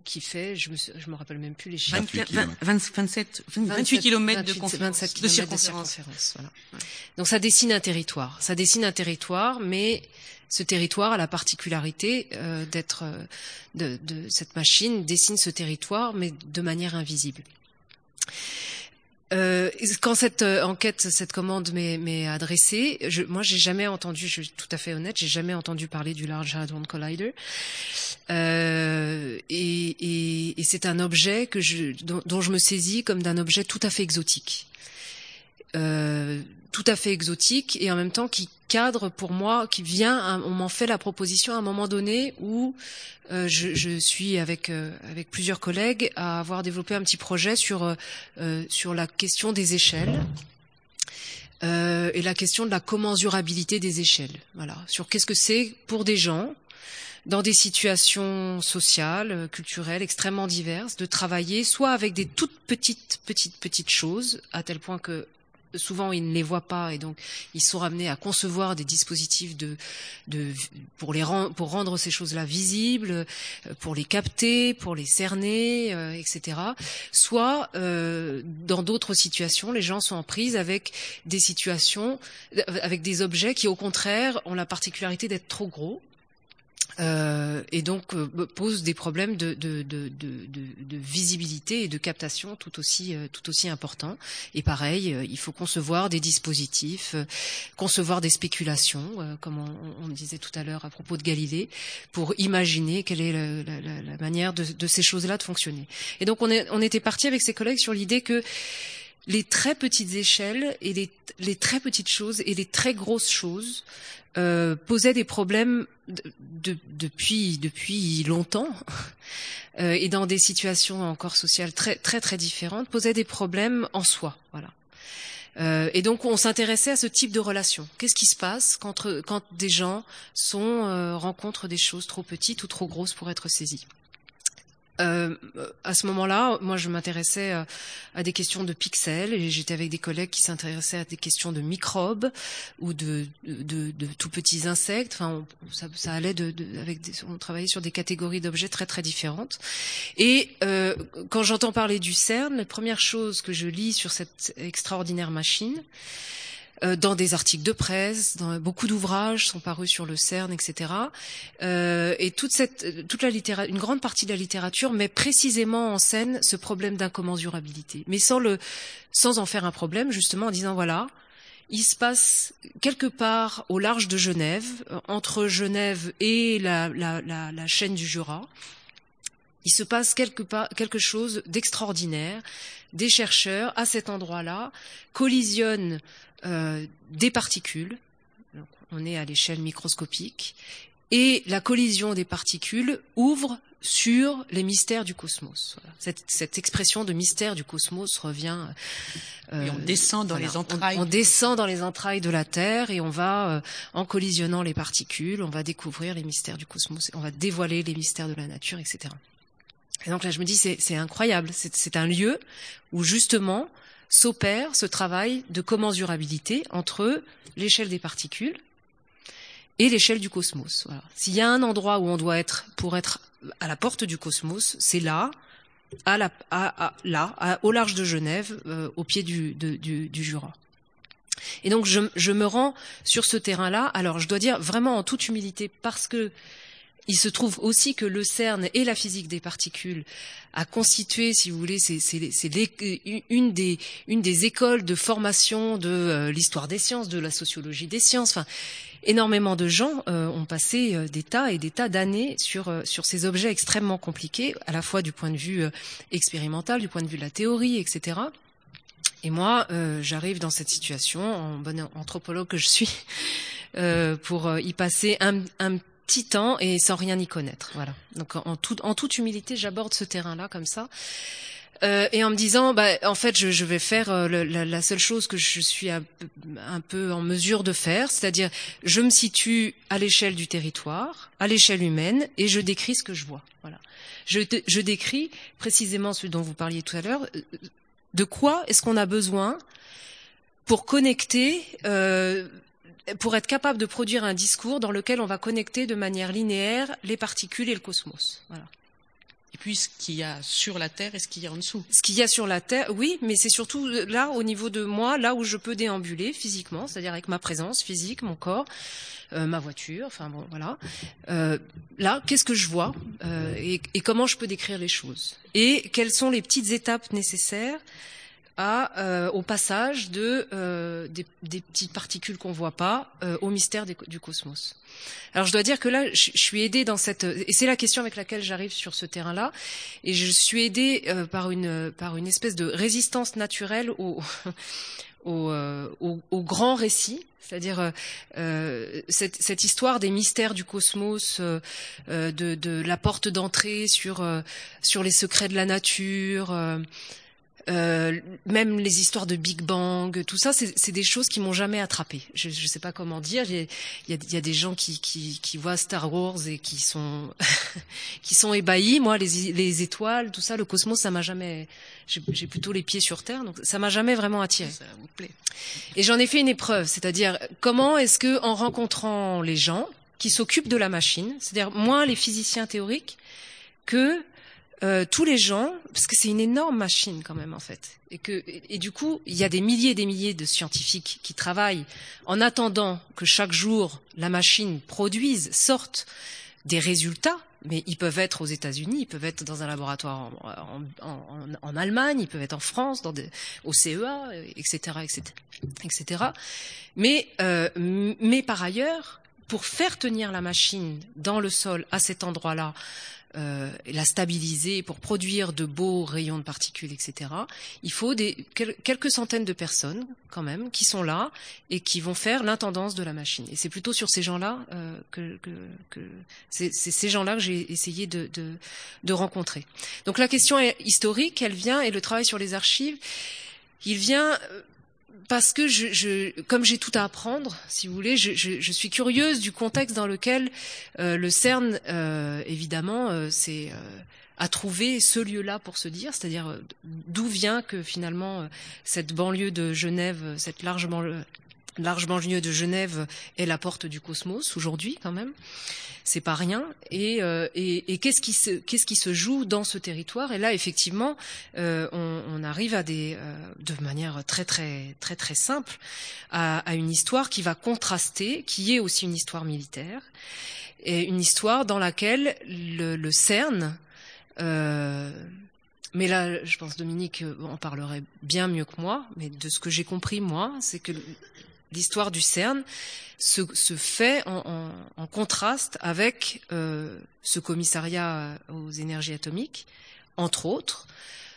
qui fait, je me, je me rappelle même plus les chiffres. 28 kilomètres. 27, 28 km de 28, conférence, 27 de kilomètres circonférence. circonférence, voilà. Donc ça dessine un territoire. Ça dessine un territoire, mais ce territoire a la particularité euh, d'être euh, de, de cette machine dessine ce territoire, mais de manière invisible. Euh, quand cette euh, enquête, cette commande m'est adressée, je, moi j'ai jamais entendu, je suis tout à fait honnête, j'ai jamais entendu parler du Large Hadron Collider. Euh, et et, et c'est un objet que je, dont, dont je me saisis comme d'un objet tout à fait exotique. Euh, tout à fait exotique et en même temps qui cadre pour moi, qui vient, on m'en fait la proposition à un moment donné où euh, je, je suis avec euh, avec plusieurs collègues à avoir développé un petit projet sur euh, euh, sur la question des échelles. euh, et la question de la commensurabilité des échelles. Voilà, sur qu'est-ce que c'est pour des gens dans des situations sociales, euh, culturelles extrêmement diverses, de travailler soit avec des toutes petites, petites, petites choses, à tel point que souvent ils ne les voient pas et donc ils sont ramenés à concevoir des dispositifs de, de pour les pour rendre ces choses-là visibles, euh, pour les capter, pour les cerner, euh, etc. Soit euh, dans d'autres situations, les gens sont en prise avec des situations, euh, avec des objets qui au contraire ont la particularité d'être trop gros. Euh, et donc euh, pose des problèmes de, de, de, de, visibilité et de captation tout aussi, euh, tout aussi importants. Et pareil, euh, il faut concevoir des dispositifs, euh, concevoir des spéculations, euh, comme on, disait tout à l'heure à propos de Galilée, pour imaginer quelle est la, la, la- manière de, de ces choses-là de fonctionner. Et donc on, est, on était parti avec ses collègues sur l'idée que les très petites échelles et les, très petites choses et les très grosses choses euh, posaient des problèmes de, de- depuis depuis longtemps euh, et dans des situations encore sociales très très très différentes posaient des problèmes en soi. Voilà. Euh, et donc on s'intéressait à ce type de relation. Qu'est-ce qui se passe quand, quand des gens sont rencontrent des choses trop petites ou trop grosses pour être saisies euh, à ce moment-là, moi, je m'intéressais euh, à des questions de pixels et j'étais avec des collègues qui s'intéressaient à des questions de microbes ou de, de, de tout petits insectes. Enfin, on- ça, ça allait de, avec des, on travaillait sur des catégories d'objets très très différentes. Et euh, quand j'entends parler du CERN, la première chose que je lis sur cette extraordinaire machine, dans des articles de presse, dans beaucoup d'ouvrages sont parus sur le CERN, etc. Euh, et toute cette, toute la littérature, une grande partie de la littérature met précisément en scène ce problème d'incommensurabilité, mais sans le, sans en faire un problème, justement en disant voilà, il se passe quelque part au large de Genève, euh, entre Genève et la, la, la, la chaîne du Jura, il se passe quelque, part, quelque chose d'extraordinaire. Des chercheurs, à cet endroit-là, collisionnent euh, des particules. Donc, on est à l'échelle microscopique. Et la collision des particules ouvre sur les mystères du cosmos. Voilà. Cette, cette expression de mystère du cosmos revient. Et on descend dans les entrailles On, descend dans les entrailles de la Terre et on va, euh, en collisionnant les particules, on va découvrir les mystères du cosmos, on va dévoiler les mystères de la nature, etc. Et donc là, je me dis, c'est incroyable. C'est un lieu où justement s'opère ce travail de commensurabilité entre l'échelle des particules et l'échelle du cosmos. Voilà. S'il y a un endroit où on doit être pour être à la porte du cosmos, c'est là, à la, à, là, au large de Genève, euh, au pied du, du Jura. Et donc je, je me rends sur ce terrain-là. Alors je dois dire vraiment en toute humilité parce que il se trouve aussi que le CERN et la physique des particules a constitué, si vous voulez, c'est l'é- une des une des écoles de formation de euh, l'histoire des sciences, de la sociologie des sciences. Enfin, énormément de gens euh, ont passé euh, des tas et des tas d'années sur euh, sur ces objets extrêmement compliqués, à la fois du point de vue euh, expérimental, du point de vue de la théorie, etc. Et moi, euh, j'arrive dans cette situation, en bonne anthropologue que je suis, euh, pour euh, y passer un, un temps et sans rien y connaître. Voilà. Donc en, tout- en toute humilité, j'aborde ce terrain-là comme ça. Euh, et en me disant, bah, en fait, je, je vais faire euh, la, la seule chose que je suis un, peu- en mesure de faire, c'est-à-dire, je me situe à l'échelle du territoire, à l'échelle humaine, et je décris ce que je vois. Voilà. Je, je décris précisément ce dont vous parliez tout à l'heure. euh, De quoi est-ce qu'on a besoin pour connecter, euh, pour être capable de produire un discours dans lequel on va connecter de manière linéaire les particules et le cosmos. Voilà. Et puis ce qu'il y a sur la Terre et ce qu'il y a en dessous. Ce qu'il y a sur la Terre, oui, mais c'est surtout là, au niveau de moi, là où je peux déambuler physiquement, c'est-à-dire avec ma présence physique, mon corps, euh, ma voiture, enfin bon, voilà. Euh, là, qu'est-ce que je vois euh, et, et comment je peux décrire les choses? Et quelles sont les petites étapes nécessaires à, euh, au passage de, euh, des, des petites particules qu'on voit pas euh, au mystère des- du cosmos. Alors je dois dire que là, je, suis aidée dans cette et c'est la question avec laquelle j'arrive sur ce terrain-là, et je suis aidée euh, par une par une espèce de résistance naturelle au au, euh, au, au grand récit, c'est-à-dire euh, euh, cette, cette histoire des mystères du cosmos, euh, de, de la porte d'entrée sur euh, sur les secrets de la nature. Euh, même les histoires de Big Bang, tout ça, c'est des choses qui m'ont jamais attrapé. Je ne sais pas comment dire. Il y y a- il y a des gens qui, qui, qui voient Star Wars et qui sont qui sont ébahis. Moi, les, les étoiles, tout ça, le cosmos, ça m'a jamais. J'ai j'ai plutôt les pieds sur terre, donc ça m'a jamais vraiment attiré. Ça vous plaît. Et j'en ai fait une épreuve, c'est-à-dire comment est-ce que, en rencontrant les gens qui s'occupent de la machine, c'est-à-dire moins les physiciens théoriques que euh, tous les gens, parce que c'est une énorme machine quand même en fait, et que et, du coup il y a des milliers et des milliers de scientifiques qui travaillent en attendant que chaque jour la machine produise, sorte des résultats. Mais ils peuvent être aux États-Unis, ils peuvent être dans un laboratoire en, en, en, en Allemagne, ils peuvent être en France, dans des, au CEA, etc., etc., etc. Mais, euh, mais par ailleurs, pour faire tenir la machine dans le sol à cet endroit-là, euh, la stabiliser pour produire de beaux rayons de particules, etc. Il faut des, quel- quelques centaines de personnes quand même qui sont là et qui vont faire l'intendance de la machine. Et c'est plutôt sur ces gens-là euh, que, que, que c'est ces gens-là que j'ai essayé de, de, de rencontrer. Donc la question est historique, elle vient et le travail sur les archives, il vient euh, parce que je, comme j'ai tout à apprendre, si vous voulez, je, suis curieuse du contexte dans lequel euh, le CERN, euh, évidemment, euh, c'est euh, a trouvé ce lieu-là pour se dire, c'est-à-dire d'où vient que finalement cette banlieue de Genève, cette large banlieue, large banlieue de Genève est la porte du cosmos aujourd'hui quand même. C'est pas rien. Et, euh, qu'est-ce qui se joue dans ce territoire? Et là, effectivement, euh, on, arrive à des euh, de manière très très très très simple à, une histoire qui va contraster, qui est aussi une histoire militaire, et une histoire dans laquelle le, le CERN mais là, je pense Dominique en parlerait bien mieux que moi. Mais de ce que j'ai compris moi, c'est que l'histoire du CERN se, fait en, contraste avec euh, ce commissariat aux énergies atomiques, entre autres,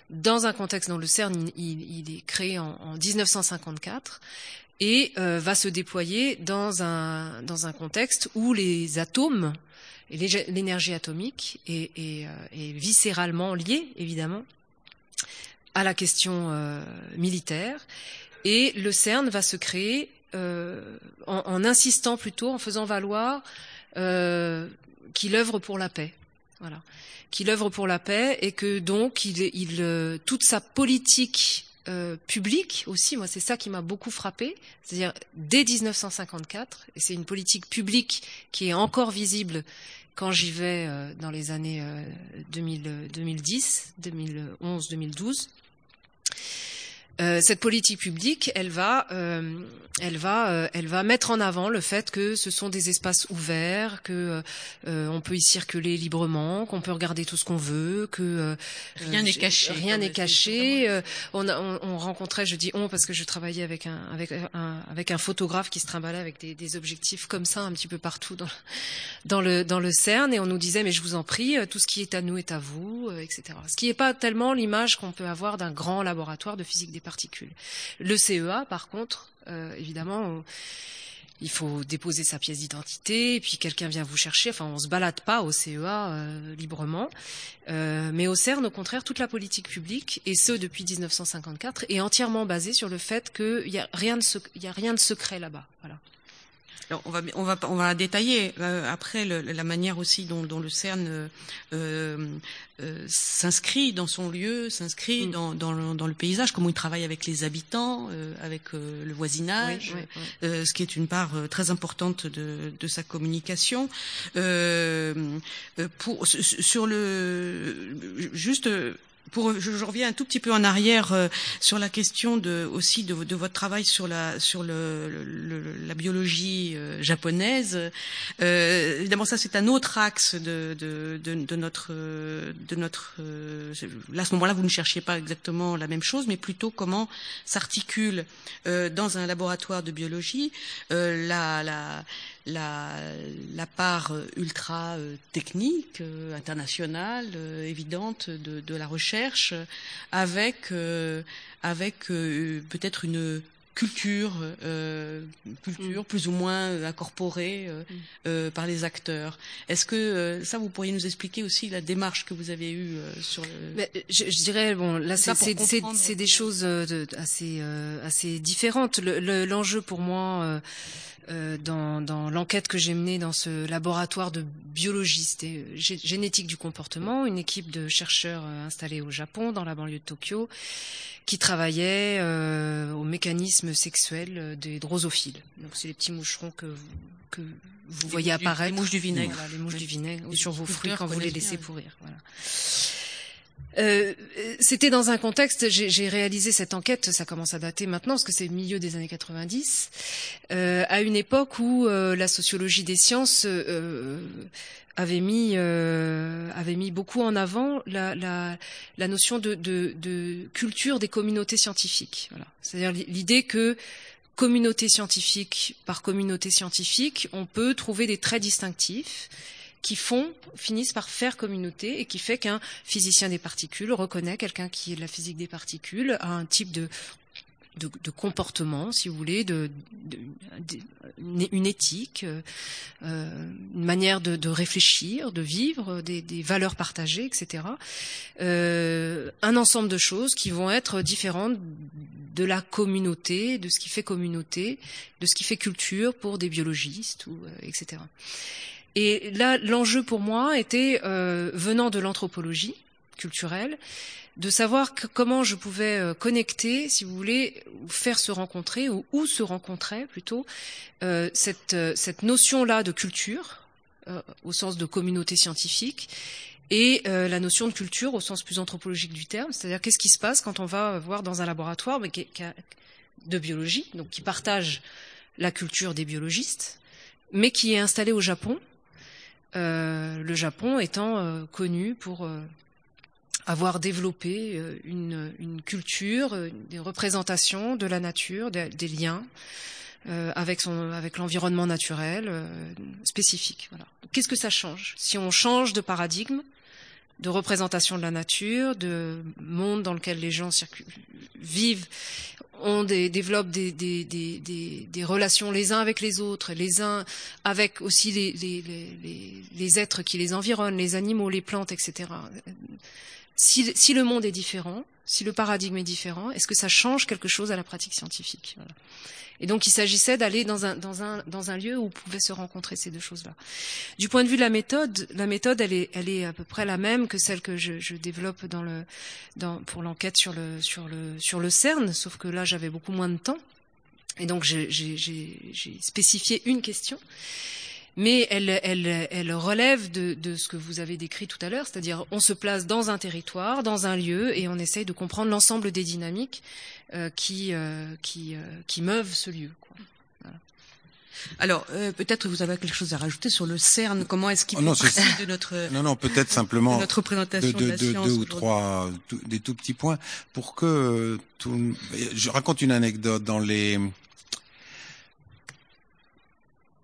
dans un contexte dans le CERN, il, est créé en, en 1954 et euh, va se déployer dans un, dans un contexte où les atomes et l'énergie atomique est, est, viscéralement liée, évidemment, à la question euh, militaire. Et le CERN va se créer euh, en, en, insistant plutôt, en faisant valoir euh, qu'il œuvre pour la paix. Voilà. Qu'il œuvre pour la paix et que donc il, il toute sa politique euh, publique aussi, moi c'est ça qui m'a beaucoup frappé, c'est-à-dire dès 1954, et c'est une politique publique qui est encore visible quand j'y vais euh, dans les années euh, 2000, 2010, 2011, 2012. Euh, cette politique publique, elle va, euh, elle va, euh, elle va mettre en avant le fait que ce sont des espaces ouverts, que euh, on peut y circuler librement, qu'on peut regarder tout ce qu'on veut, que euh, rien n'est caché. Rien n'est caché. Euh, on, a, on, on, rencontrait, je dis on parce que je travaillais avec un, avec un, avec un photographe qui se trimballait avec des, des, objectifs comme ça un petit peu partout dans, dans le dans le CERN et on nous disait mais je vous en prie, tout ce qui est à nous est à vous, euh, etc. Ce qui n'est pas tellement l'image qu'on peut avoir d'un grand laboratoire de physique des particules. Le CEA, par contre, euh, évidemment, il faut déposer sa pièce d'identité, puis quelqu'un vient vous chercher. Enfin, on se balade pas au CEA euh, librement, euh, mais au CERN, au contraire, toute la politique publique, et ce depuis 1954, est entièrement basée sur le fait qu'il y a a rien de secret là-bas. Voilà. Alors on va on va on va détailler euh, après le, la manière aussi dont, dont le CERN euh, euh, s'inscrit dans son lieu, s'inscrit mm. dans, dans, le, dans, le, paysage, comment il travaille avec les habitants, euh, avec euh, le voisinage, oui, oui, oui. ce qui est une part très importante de, de sa communication. pour sur le juste pour, je, je, reviens un tout petit peu en arrière euh, sur la question de, aussi de, de, votre travail sur la, sur le, le, la biologie euh, japonaise. Euh, évidemment, ça c'est un autre axe de, de, notre, de notre. Euh, là, à ce moment-là, vous ne cherchiez pas exactement la même chose, mais plutôt comment s'articule euh, dans un laboratoire de biologie la, la la, part ultra euh, technique, euh, internationale, euh, évidente de, de, la recherche, avec, avec peut-être une culture, euh, culture mm. plus ou moins incorporée euh, mm. euh, par les acteurs. Est-ce que ça, vous pourriez nous expliquer aussi la démarche que vous avez eue sur le... Mais je, je, dirais, bon, là, c'est des choses de, assez, assez différentes. L'enjeu le, pour moi euh, dans, dans l'enquête que j'ai menée dans ce laboratoire de biologistes et euh, génétique du comportement, une équipe de chercheurs euh, installés au Japon, dans la banlieue de Tokyo, qui travaillait euh, au mécanisme sexuel des drosophiles. Donc c'est les petits moucherons que vous, que vous voyez apparaître. les mouches du vinaigre. Voilà, les mouches oui. du vinaigre sur vos fruits quand vous les laissez pourrir. Voilà. Euh, c'était dans un contexte, j'ai réalisé cette enquête, ça commence à dater maintenant, parce que c'est milieu des années 90, euh, à une époque où euh, la sociologie des sciences euh, avait mis euh, avait mis beaucoup en avant la, la, la notion de, de, de, culture des communautés scientifiques. Voilà. C'est-à-dire l'idée que communauté scientifique par communauté scientifique, on peut trouver des traits distinctifs qui font, finissent par faire communauté et qui fait qu'un physicien des particules reconnaît quelqu'un qui est de la physique des particules à un type de de, de, comportement, si vous voulez, de, une éthique, euh, une manière de, réfléchir, de vivre, des, des valeurs partagées, etc. Euh, un ensemble de choses qui vont être différentes de la communauté, de ce qui fait communauté, de ce qui fait culture pour des biologistes, ou, euh, etc. Et là, l'enjeu pour moi était, euh, venant de l'anthropologie culturelle, de savoir que, comment je pouvais euh, connecter, si vous voulez, faire se rencontrer, ou où se rencontrait plutôt, euh, cette, euh, cette notion-là de culture, euh, au sens de communauté scientifique, et euh, la notion de culture au sens plus anthropologique du terme, c'est-à-dire qu'est-ce qui se passe quand on va voir dans un laboratoire mais qui, qui a, de biologie, donc qui partage la culture des biologistes, mais qui est installé au Japon, le Japon étant euh, connu pour euh, avoir développé euh, une, une, culture, des représentations de la nature, des, liens avec, son, avec l'environnement naturel spécifique. Qu'est-ce que ça change? Si on change de paradigme, de représentation de la nature, de monde dans lequel les gens vivent, on des, développe des, relations les uns avec les autres, les uns avec aussi les êtres qui les environnent, les animaux, les plantes, etc. Si, si le monde est différent, si le paradigme est différent, est-ce que ça change quelque chose à la pratique scientifique. Et donc il s'agissait d'aller dans un, dans, un, dans un lieu où pouvaient se rencontrer ces deux choses-là. Du point de vue de la méthode, la méthode elle est, elle est à peu près la même que celle que je, je développe dans le, dans, pour l'enquête sur le, sur, le, sur le CERN, sauf que là j'avais beaucoup moins de temps. Et donc j'ai spécifié une question mais elle, elle, elle relève de, de, ce que vous avez décrit tout à l'heure, c'est-à-dire on se place dans un territoire, dans un lieu, et on essaye de comprendre l'ensemble des dynamiques euh, qui, euh, qui, euh, qui meuvent ce lieu. Quoi. Voilà. Alors, euh, peut-être vous avez quelque chose à rajouter sur le CERN. Comment est-ce qu'il oh, partie de notre non non peut-être simplement de notre présentation de, de, de, de deux ou trois tout, des tout petits points pour que tout. Je raconte une anecdote dans les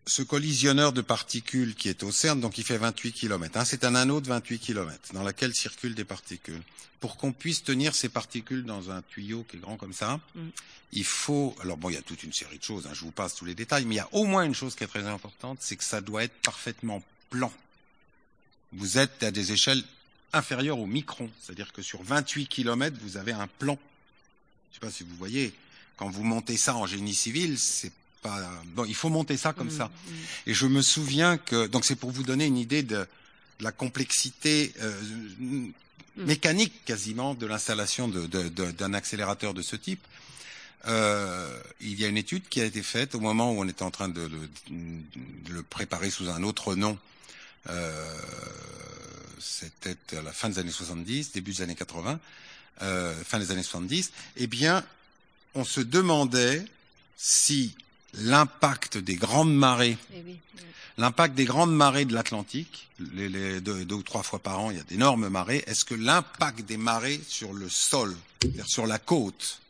ce collisionneur de particules qui est au CERN, donc il fait 28 km. Hein, c'est un anneau de 28 km dans lequel circulent des particules. Pour qu'on puisse tenir ces particules dans un tuyau qui est grand comme ça, mm. il faut. Alors bon, il y a toute une série de choses. Hein, je vous passe tous les détails, mais il y a au moins une chose qui est très importante, c'est que ça doit être parfaitement plan. Vous êtes à des échelles inférieures au micron, c'est-à-dire que sur 28 km, vous avez un plan. Je ne sais pas si vous voyez. Quand vous montez ça en génie civil, c'est Bon, il faut monter ça comme mm, ça. Mm. Et je me souviens que donc c'est pour vous donner une idée de, la complexité euh, mm. mécanique quasiment de l'installation d'un accélérateur de ce type. Euh, il y a une étude qui a été faite au moment où on était en train de, le préparer sous un autre nom. Euh, c'était à la fin des années 70, début des années 80, fin des années 70. Eh bien, on se demandait si l'impact des grandes marées, eh l'impact des grandes marées de l'Atlantique, les, deux, ou trois fois par an, il y a d'énormes marées. Est-ce que l'impact des marées sur le sol, sur la côte,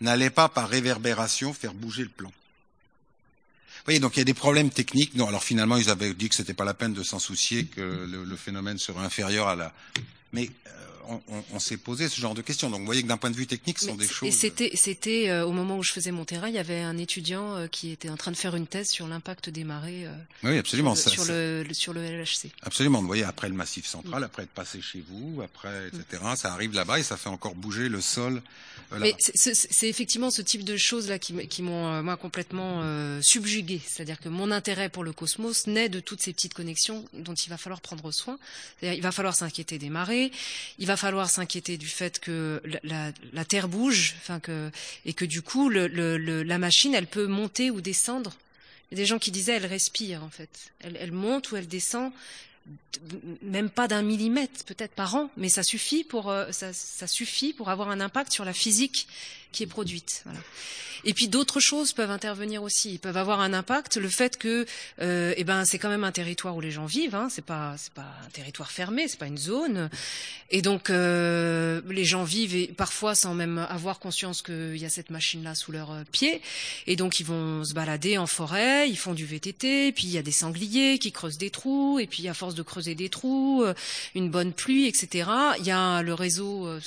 n'allait pas par réverbération faire bouger le plan? Vous voyez, donc il y a des problèmes techniques. Non, alors finalement, ils avaient dit que c'était pas la peine de s'en soucier, que le, le, phénomène serait inférieur à la. Mais on, s'est posé ce genre de questions. Donc vous voyez que d'un point de vue technique, ce sont des choses. Et c'était, c'était euh, au moment où je faisais mon terrain, il y avait un étudiant euh, qui était en train de faire une thèse sur l'impact des marées. Euh, oui, absolument. Sur, le, sur, le, LHC. Absolument. Vous voyez, après le Massif central, mm. après être passé chez vous, après etc. Mm. Ça arrive là-bas et ça fait encore bouger le sol. Mais c'est effectivement ce type de choses là qui, qui m'ont moi complètement subjugué. C'est-à-dire que mon intérêt pour le cosmos naît de toutes ces petites connexions dont il va falloir prendre soin. Il va falloir s'inquiéter des marées. Il va falloir s'inquiéter du fait que la, Terre bouge, enfin que et que du coup la machine elle peut monter ou descendre. Il y a des gens qui disaient elle respire en fait, elle, monte ou elle descend même pas d'un millimètre peut-être par an, mais ça suffit pour euh, ça, suffit pour avoir un impact sur la physique qui est produite. Et puis d'autres choses peuvent intervenir aussi. Ils peuvent avoir un impact. Le fait que, euh, eh ben, c'est quand même un territoire où les gens vivent. Hein, c'est pas, c'est pas un territoire fermé, c'est pas une zone. Et donc euh, les gens vivent et parfois sans même avoir conscience qu'il y a cette machine-là sous leurs euh, pieds. Et donc ils vont se balader en forêt, ils font du VTT. Puis il y a des sangliers qui creusent des trous. Et puis à force de creuser des trous, euh, une bonne pluie, etc. Il y a le réseau. Euh,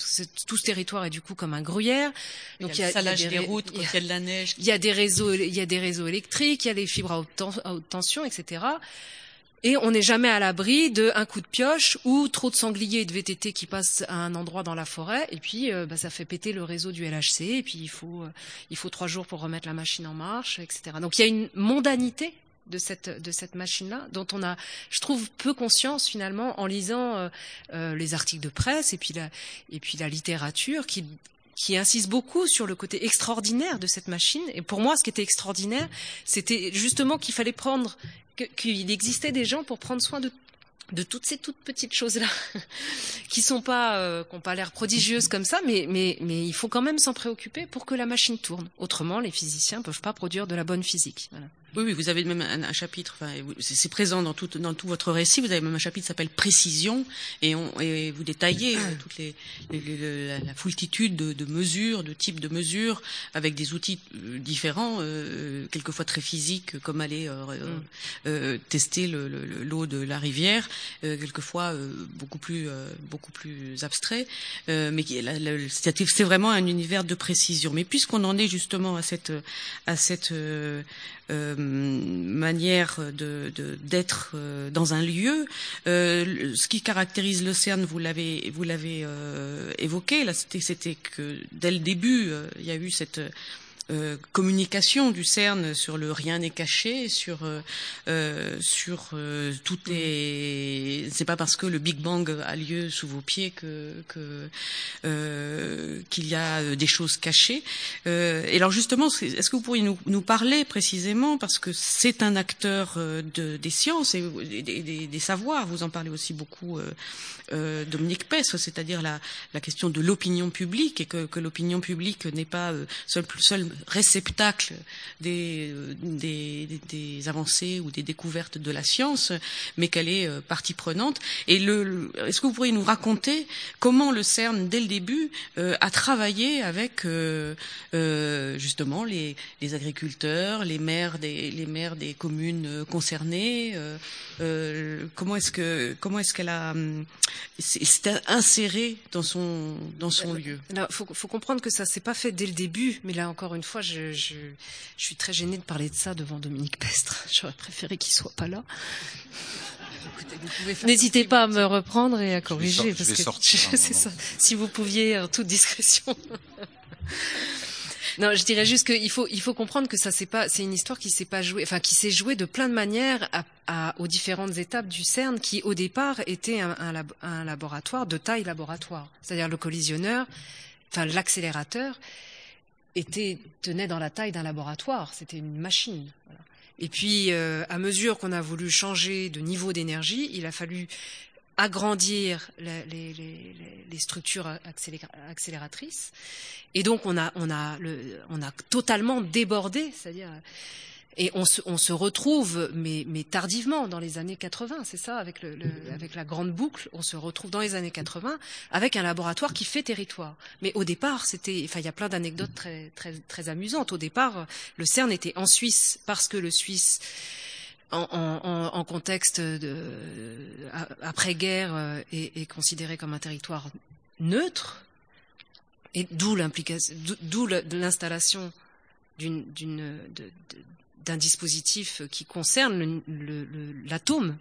tout ce territoire est du coup comme un gruyère. Donc il y a, il y a, des, des routes, il y a la neige. Il y a des réseaux, il y a des réseaux électriques, il y a les fibres à haute, tension, etc. Et on n'est jamais à l'abri d'un coup de pioche ou trop de sangliers et de VTT qui passent à un endroit dans la forêt et puis euh, bah, ça fait péter le réseau du LHC et puis il faut euh, il faut trois jours pour remettre la machine en marche, etc. Donc il y a une mondanité de cette de cette machine-là dont on a, je trouve, peu conscience finalement en lisant euh, les articles de presse et puis la et puis la littérature qui qui insiste beaucoup sur le côté extraordinaire de cette machine. Et pour moi, ce qui était extraordinaire, c'était justement qu'il fallait prendre, qu'il existait des gens pour prendre soin de toutes ces toutes petites choses-là, qui sont pas, euh, qui n'ont pas l'air prodigieuses comme ça, mais, il faut quand même s'en préoccuper pour que la machine tourne. Autrement, les physiciens peuvent pas produire de la bonne physique. Oui, oui, vous avez même un, chapitre, enfin, c'est présent dans tout, dans tout votre récit, vous avez même un chapitre qui s'appelle Précision, et, on, et vous détaillez euh, toutes les, la, foultitude de, de, mesures, de types de mesures, avec des outils euh, différents, euh, quelquefois très physiques, comme aller euh, tester l'eau de la rivière, quelquefois beaucoup plus beaucoup plus abstrait, mais c'est vraiment un univers de précision. Mais puisqu'on en est justement à cette à cette euh, manière de d'être euh, dans un lieu. Euh, ce qui caractérise le CERN, vous l'avez vous l'avez évoqué, c'était que dès le début, il y a eu cette euh, communication du CERN sur le rien n'est caché, sur euh, euh sur euh, toutes les. C'est pas parce que le Big Bang a lieu sous vos pieds que que qu'il y a des choses cachées. et alors justement, est-ce que vous pourriez nous, nous parler précisément parce que c'est un acteur de, des sciences et des, des, des, savoirs. Vous en parlez aussi beaucoup, Dominique Pestre, c'est-à-dire la, la question de l'opinion publique et que, que l'opinion publique n'est pas seul, seul réceptacle des, des, des, avancées ou des découvertes de la science, mais qu'elle est partie prenante. Et le, est-ce que vous pourriez nous raconter comment le CERN, dès le début, a travaillé avec justement les, les, agriculteurs, les maires des, les maires des communes concernées Comment est-ce que comment est-ce qu'elle a s'est insérée dans son dans son lieu? Il faut, faut comprendre que ça s'est pas fait dès le début, mais là encore une fois, je, je, je suis très gênée de parler de ça devant Dominique Pestre. J'aurais préféré qu'il soit pas là. N'hésitez pas à me reprendre et à corriger parce que c'est ça. Si vous pouviez en toute discrétion. Non, je dirais juste qu'il faut il faut comprendre que ça c'est pas c'est une histoire qui s'est pas jouée, enfin qui s'est jouée de plein de manières à, à, aux différentes étapes du CERN, qui au départ était un, un, un laboratoire de taille laboratoire, c'est-à-dire le collisionneur, enfin l'accélérateur tenait dans la taille d'un laboratoire, c'était une machine. Et puis, euh, à mesure qu'on a voulu changer de niveau d'énergie, il a fallu agrandir les, structures accélératrices. Et donc, on a, on a totalement débordé, c'est-à-dire et on se, on se retrouve, mais, mais, tardivement, dans les années 80, c'est ça, avec, le, le, avec la grande boucle, on se retrouve dans les années 80 avec un laboratoire qui fait territoire. Mais au départ, c'était, enfin, il y a plein d'anecdotes très, très, très amusantes. Au départ, le CERN était en Suisse parce que le Suisse, en, en, en contexte de, après-guerre, est, est considéré comme un territoire neutre, et d'où l'installation d'une, d'un dispositif qui concerne l'atome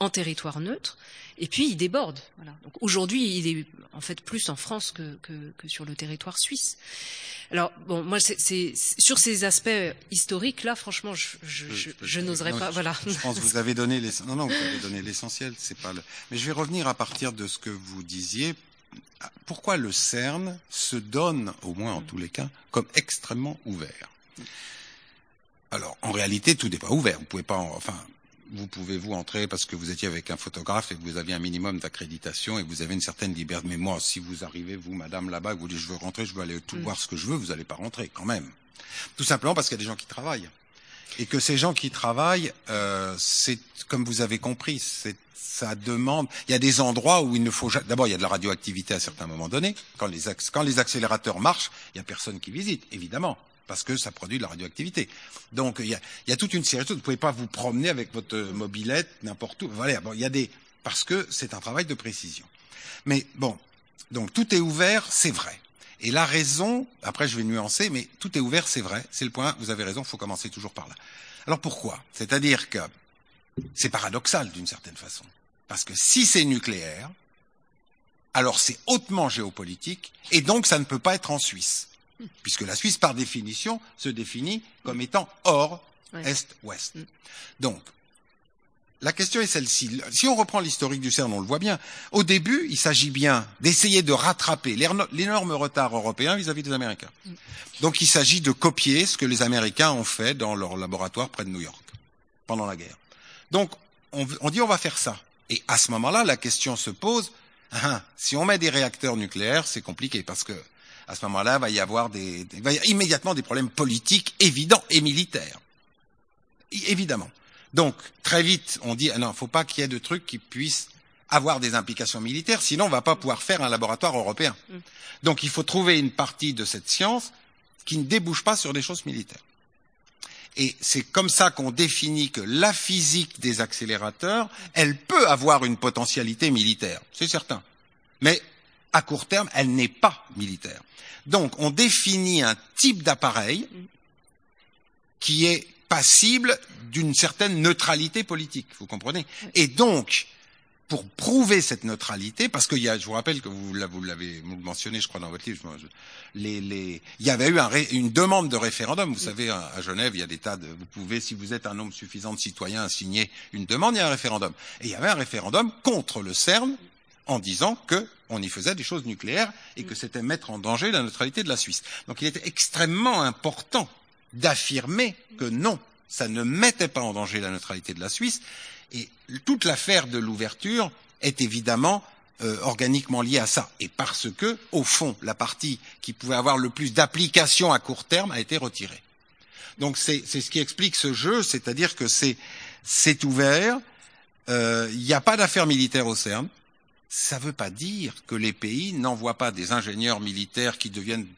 en territoire neutre, et puis il déborde. Voilà. Aujourd'hui, il est en fait plus en France que, que, que sur le territoire suisse. Alors bon, moi, c'est sur ces aspects historiques là, franchement, je, je, je, je n'oserais pas. Voilà. Je pense que vous avez donné les, non non, vous avez donné l'essentiel. C'est pas le. Mais je vais revenir à partir de ce que vous disiez. Pourquoi le CERN se donne, au moins en tous les cas, comme extrêmement ouvert? Alors, en réalité, tout n'est pas ouvert. Vous pouvez pas, en, enfin, vous pouvez vous entrer parce que vous étiez avec un photographe et que vous aviez un minimum d'accréditation et vous avez une certaine liberté. Mais moi, si vous arrivez, vous, madame, là-bas, vous dites je veux rentrer, je veux aller tout mm. voir ce que je veux, vous n'allez pas rentrer quand même. Tout simplement parce qu'il y a des gens qui travaillent. Et que ces gens qui travaillent, euh, c'est comme vous avez compris, c'est ça demande. Il y a des endroits où il ne faut d'abord il y a de la radioactivité à certains moments donnés. Quand les, quand les accélérateurs marchent, il y a personne qui visite, évidemment parce que ça produit de la radioactivité. Donc il y a, y a toute une série de choses. Vous ne pouvez pas vous promener avec votre mobilette n'importe où. Voilà, bon, il y a des parce que c'est un travail de précision. Mais bon, donc tout est ouvert, c'est vrai. Et la raison, après je vais nuancer, mais tout est ouvert, c'est vrai, c'est le point, vous avez raison, il faut commencer toujours par là. Alors pourquoi? C'est-à-dire que c'est paradoxal d'une certaine façon. Parce que si c'est nucléaire, alors c'est hautement géopolitique, et donc ça ne peut pas être en Suisse puisque la Suisse, par définition, se définit comme étant hors Est-Ouest. Mm. Donc, la question est celle-ci. Si on reprend l'historique du CERN, on le voit bien. Au début, il s'agit bien d'essayer de rattraper l'énorme retard européen vis-à-vis -vis des Américains. Mm. Donc, il s'agit de copier ce que les Américains ont fait dans leur laboratoire près de New York pendant la guerre. Donc, on, on dit on va faire ça. Et à ce moment-là, la question se pose hein, si on met des réacteurs nucléaires, c'est compliqué parce que à ce moment-là, va y avoir des, des, va y immédiatement des problèmes politiques évidents et militaires. Évidemment. Donc, très vite, on dit, ah non, il ne faut pas qu'il y ait de trucs qui puissent avoir des implications militaires, sinon on ne va pas pouvoir faire un laboratoire européen. Mm. Donc, il faut trouver une partie de cette science qui ne débouche pas sur des choses militaires. Et c'est comme ça qu'on définit que la physique des accélérateurs, elle peut avoir une potentialité militaire, c'est certain. Mais à court terme, elle n'est pas militaire. Donc, on définit un type d'appareil qui est passible d'une certaine neutralité politique, vous comprenez? Et donc, pour prouver cette neutralité, parce qu'il y a, je vous rappelle que vous l'avez mentionné, je crois dans votre livre, les, les, il y avait eu un une demande de référendum. Vous savez, à, à, Genève, il y a des tas de, vous pouvez, si vous êtes un nombre suffisant de citoyens, signer une demande, il y a un référendum. Et il y avait un référendum contre le CERN en disant qu'on y faisait des choses nucléaires et que c'était mettre en danger la neutralité de la Suisse. Donc il était extrêmement important d'affirmer que non, ça ne mettait pas en danger la neutralité de la Suisse. Et toute l'affaire de l'ouverture est évidemment euh, organiquement lié à ça. Et parce que, au fond, la partie qui pouvait avoir le plus d'application à court terme a été retirée. Donc c'est ce qui explique ce jeu, c'est-à-dire que c'est c'est ouvert, euh, il n'y a pas d'affaires militaires au CERN. Ça ne veut pas dire que les pays n'envoient pas des ingénieurs militaires qui deviennent,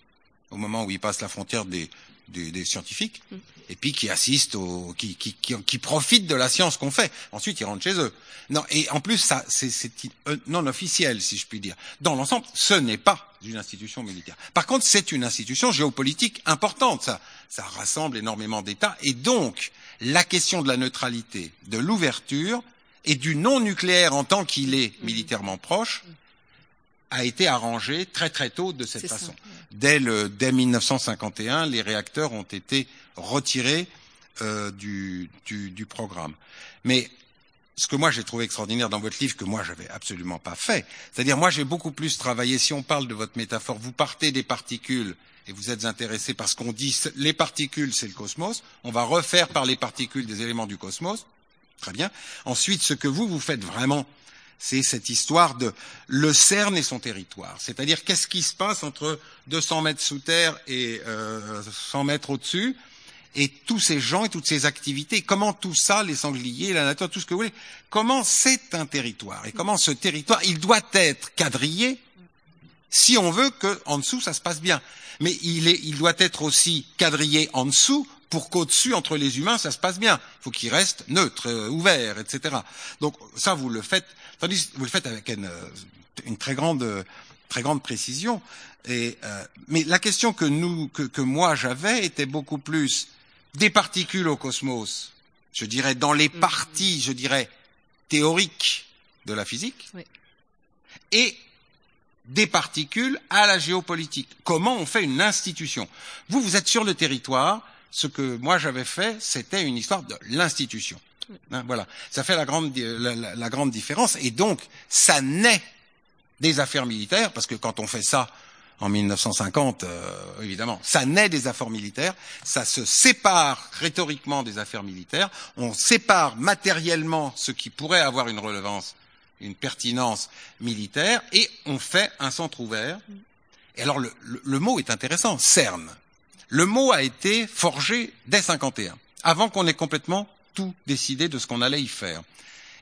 au moment où ils passent la frontière, des, des, des scientifiques, mm. et puis qui assistent, au, qui, qui, qui, qui, profitent de la science qu'on fait. Ensuite, ils rentrent chez eux. Non, et en plus, ça, c'est non officiel, si je puis dire. Dans l'ensemble, ce n'est pas une institution militaire. Par contre, c'est une institution géopolitique importante. Ça, ça rassemble énormément d'États, et donc la question de la neutralité, de l'ouverture et du non nucléaire en tant qu'il est militairement proche a été arrangée très très tôt de cette façon. Dès, le, dès 1951, les réacteurs ont été retirés euh, du, du, du, programme. Mais ce que moi j'ai trouvé extraordinaire dans votre livre, que moi j'avais absolument pas fait, c'est-à-dire moi j'ai beaucoup plus travaillé, si on parle de votre métaphore, vous partez des particules et vous êtes intéressé parce qu'on dit les particules c'est le cosmos, on va refaire par les particules des éléments du cosmos, très bien. Ensuite, ce que vous, vous faites vraiment, c'est cette histoire de le CERN et son territoire. C'est-à-dire qu'est-ce qui se passe entre 200 mètres sous terre et euh, 100 mètres au-dessus, et tous ces gens et toutes ces activités, comment tout ça, les sangliers, la nature, tout ce que vous voulez, comment c'est un territoire? Et comment ce territoire, il doit être quadrillé si on veut qu'en dessous ça se passe bien. Mais il, est, il doit être aussi quadrillé en dessous pour qu'au-dessus, entre les humains, ça se passe bien. Il faut qu'il reste neutre, euh, ouvert, etc. Donc ça, vous le faites, tandis vous le faites avec une, euh, une très grande, très grande précision. Et, euh, mais la question que nous, que, que moi j'avais était beaucoup plus des particules au cosmos. Je dirais dans les mm. parties, je dirais théoriques de la physique, oui. et des particules à la géopolitique. Comment on fait une institution? Vous, vous êtes sur le territoire. Ce que moi j'avais fait, c'était une histoire de l'institution. Hein, voilà, ça fait la grande, la, la, la grande différence. Et donc, ça naît des affaires militaires, parce que quand on fait ça en 1950, euh, évidemment, ça naît des affaires militaires, ça se sépare rhétoriquement des affaires militaires, on sépare matériellement ce qui pourrait avoir une relevance une pertinence militaire, et on fait un centre ouvert. Et alors le, le, le mot est intéressant, CERN. Le mot a été forgé dès 51, avant qu'on ait complètement tout décidé de ce qu'on allait y faire.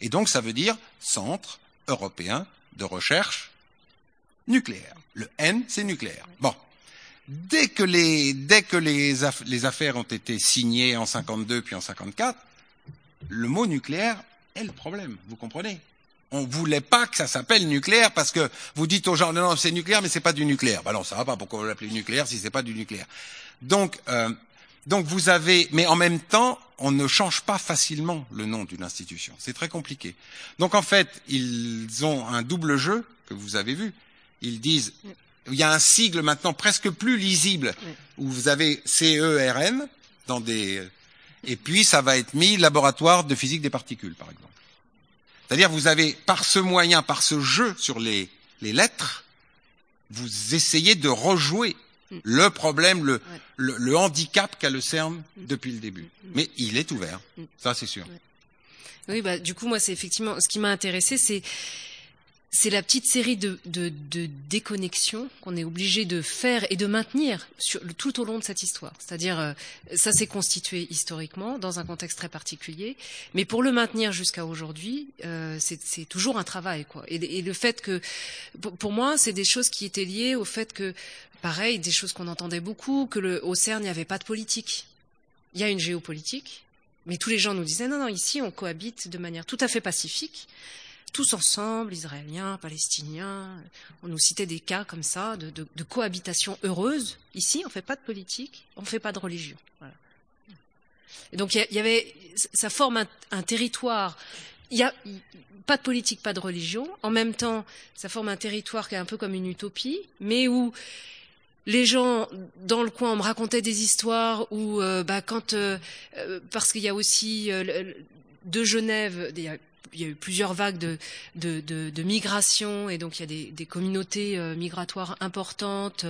Et donc ça veut dire Centre européen de recherche nucléaire. Le N, c'est nucléaire. Bon. Dès que les, dès que les, les affaires ont été signées en 52 puis en 54, le mot nucléaire est le problème. Vous comprenez? On ne voulait pas que ça s'appelle nucléaire parce que vous dites aux gens non, non c'est nucléaire mais c'est pas du nucléaire. Ben non, ça va pas. Pourquoi vous l'appelez nucléaire si c'est pas du nucléaire? Donc, euh, donc vous avez, mais en même temps, on ne change pas facilement le nom d'une institution. C'est très compliqué. Donc en fait, ils ont un double jeu que vous avez vu. Ils disent, il y a un sigle maintenant presque plus lisible où vous avez CERN dans des, et puis ça va être mis laboratoire de physique des particules, par exemple. C'est-à-dire vous avez, par ce moyen, par ce jeu sur les, les lettres, vous essayez de rejouer mm. le problème, le, ouais. le, le handicap qu'a le CERN mm. depuis le début. Mm. Mais il est ouvert, ça c'est sûr. Oui, bah, du coup, moi, c'est effectivement ce qui m'a intéressé, c'est c'est la petite série de, de, de déconnexions qu'on est obligé de faire et de maintenir sur, tout au long de cette histoire. C'est-à-dire, euh, ça s'est constitué historiquement dans un contexte très particulier, mais pour le maintenir jusqu'à aujourd'hui, euh, c'est toujours un travail. Quoi. Et, le fait que, pour, pour moi, c'est des choses qui étaient liées au fait que, pareil, des choses qu'on entendait beaucoup, que le, au CERN, il n'y avait pas de politique. Il y a une géopolitique, mais tous les gens nous disaient non, non, ici on cohabite de manière tout à fait pacifique tous ensemble, Israéliens, Palestiniens. On nous citait des cas comme ça de, cohabitation heureuse. Ici, on ne fait pas de politique, on ne fait pas de religion. Voilà. Et donc il y, avait, ça forme un, territoire. Il y a pas de politique, pas de religion. En même temps, ça forme un territoire qui est un peu comme une utopie, mais où les gens dans le coin me racontaient des histoires où euh, bah, quand euh, parce qu'il y a aussi euh, de Genève il y a il y a eu plusieurs vagues de, de, de, de migration et donc il y a des, des communautés euh, migratoires importantes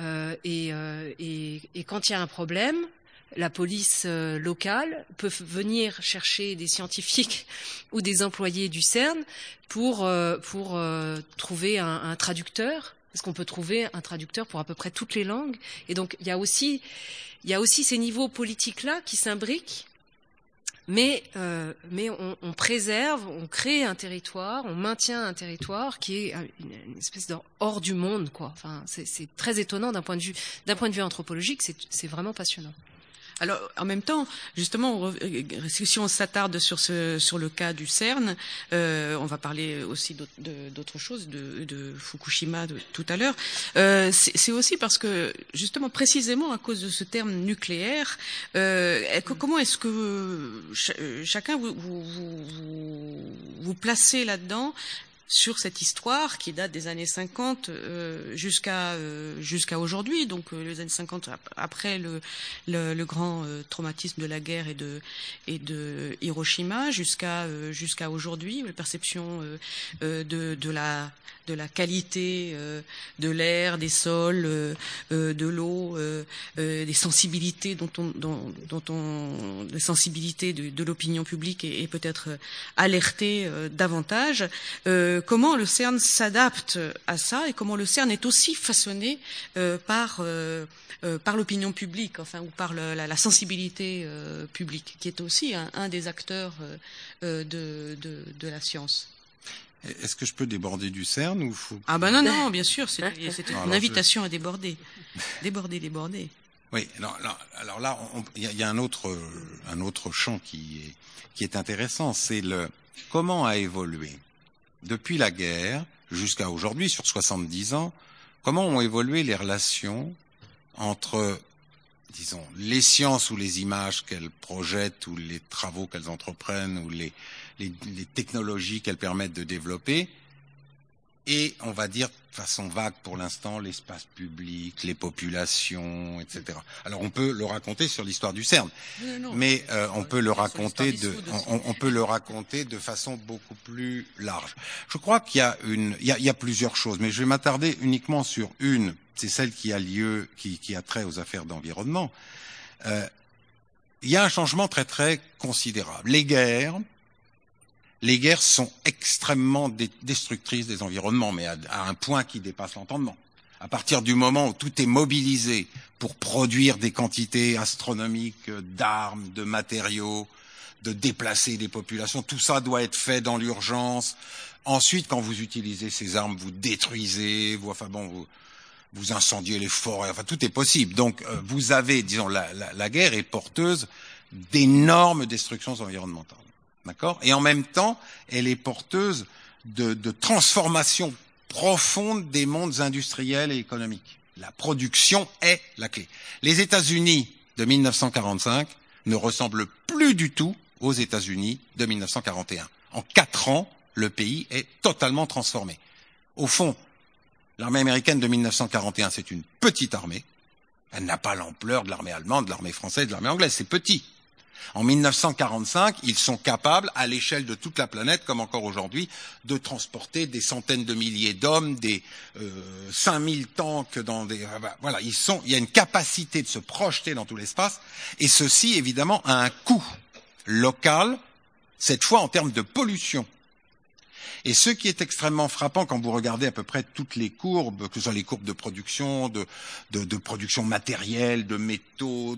euh, et, euh, et, et quand il y a un problème, la police euh, locale peut venir chercher des scientifiques ou des employés du CERN pour, euh, pour trouver un, un, traducteur, parce qu'on peut trouver un traducteur pour à peu près toutes les langues. Et donc il y a aussi, il y a aussi ces niveaux politiques-là qui s'imbriquent mais, euh, mais on, on, préserve, on crée un territoire, on maintient un territoire qui est une, une espèce de hors du monde, quoi. Enfin, c'est très étonnant d'un point de vue d'un point de vue anthropologique, c'est vraiment passionnant. Alors, en même temps, justement, si on s'attarde sur, le cas du CERN, euh, on va parler aussi d'autres choses, de, Fukushima tout à l'heure. Euh, C'est aussi parce que, justement, précisément à cause de ce terme nucléaire, euh, comment est-ce que chacun vous, vous placez là-dedans sur cette histoire qui date des années 50 euh, jusqu'à euh, jusqu'à aujourd'hui, donc euh, les années 50 après le, le, le grand euh, traumatisme de la guerre et de et de Hiroshima jusqu'à euh, jusqu'à aujourd'hui, la perception de, de la de la qualité de l'air, des sols, de l'eau, des sensibilités dont on dont, dont on les sensibilités de, de l'opinion publique est, est peut-être alertée davantage. Comment le CERN s'adapte à ça et comment le CERN est aussi façonné euh, par, euh, euh, par l'opinion publique, enfin, ou par la, la, sensibilité publique, qui est aussi un, un des acteurs de, de, de, la science. Est-ce que je peux déborder du CERN ou faut... Ah ben non, non, bien sûr, c'est une invitation je... à déborder. Déborder, déborder. Oui, alors, alors là, il y, y, a un autre, un autre champ qui est, qui est intéressant, c'est le comment a évolué depuis la guerre jusqu'à aujourd'hui, sur 70 ans, comment ont évolué les relations entre, disons, les sciences ou les images qu'elles projettent ou les travaux qu'elles entreprennent ou les, les, les technologies qu'elles permettent de développer et, on va dire, de façon vague pour l'instant, l'espace public, les populations, etc. Alors on peut le raconter sur l'histoire du CERN, non, non, mais euh, on peut le raconter de, on, on, peut le raconter de façon beaucoup plus large. Je crois qu'il y a une, il y a, il y a plusieurs choses, mais je vais m'attarder uniquement sur une. C'est celle qui a lieu, qui, qui a trait aux affaires d'environnement. Euh, il y a un changement très très considérable. Les guerres, les guerres sont extrêmement destructrices des environnements, mais à, un point qui dépasse l'entendement. À partir du moment où tout est mobilisé pour produire des quantités astronomiques d'armes, de matériaux, de déplacer des populations, tout ça doit être fait dans l'urgence. Ensuite, quand vous utilisez ces armes, vous détruisez, vous, enfin bon, vous, vous incendiez les forêts, enfin tout est possible. Donc euh, vous avez, disons, la, la, la guerre est porteuse d'énormes destructions environnementales. D'accord? Et en même temps, elle est porteuse de, de transformation profonde des mondes industriels et économiques. La production est la clé. Les États-Unis de 1945 ne ressemblent plus du tout aux États-Unis de 1941. En quatre ans, le pays est totalement transformé. Au fond, l'armée américaine de 1941, c'est une petite armée. Elle n'a pas l'ampleur de l'armée allemande, de l'armée française, de l'armée anglaise. C'est petit. En 1945, ils sont capables, à l'échelle de toute la planète, comme encore aujourd'hui, de transporter des centaines de milliers d'hommes, des euh, 5000 tanks dans des... Voilà, ils sont, il y a une capacité de se projeter dans tout l'espace, et ceci, évidemment, a un coût local, cette fois en termes de pollution. Et ce qui est extrêmement frappant quand vous regardez à peu près toutes les courbes, que ce soit les courbes de production, de, production matérielle, de métaux,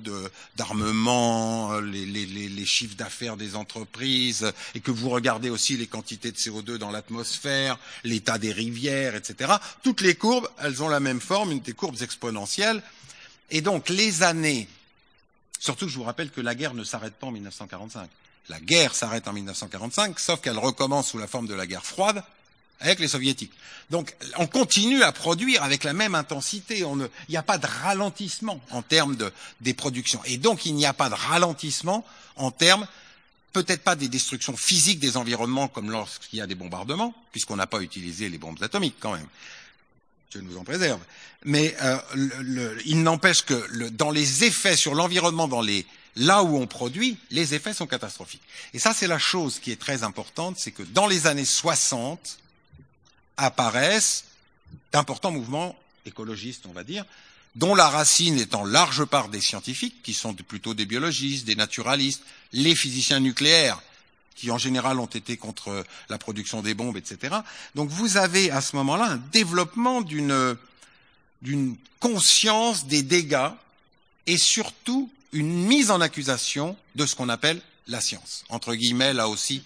d'armement, les, les, chiffres d'affaires des entreprises, et que vous regardez aussi les quantités de CO2 dans l'atmosphère, l'état des rivières, etc., toutes les courbes, elles ont la même forme, une des courbes exponentielles. Et donc les années, surtout que je vous rappelle que la guerre ne s'arrête pas en 1945 la guerre s'arrête en 1945, sauf qu'elle recommence sous la forme de la guerre froide avec les soviétiques. Donc on continue à produire avec la même intensité. Il n'y a pas de ralentissement en termes de, des productions. Et donc il n'y a pas de ralentissement en termes peut-être pas des destructions physiques des environnements comme lorsqu'il y a des bombardements, puisqu'on n'a pas utilisé les bombes atomiques quand même. Dieu nous en préserve. Mais euh, il n'empêche que dans les effets sur l'environnement, dans les là où on produit, les effets sont catastrophiques. Et ça, c'est la chose qui est très importante, c'est que dans les années 60 apparaissent d'importants mouvements écologistes, on va dire, dont la racine est en large part des scientifiques, qui sont plutôt des biologistes, des naturalistes, les physiciens nucléaires, qui en général ont été contre la production des bombes, etc. Donc vous avez à ce moment-là un développement d'une d'une conscience des dégâts et surtout une mise en accusation de ce qu'on appelle la science. Entre guillemets, là aussi,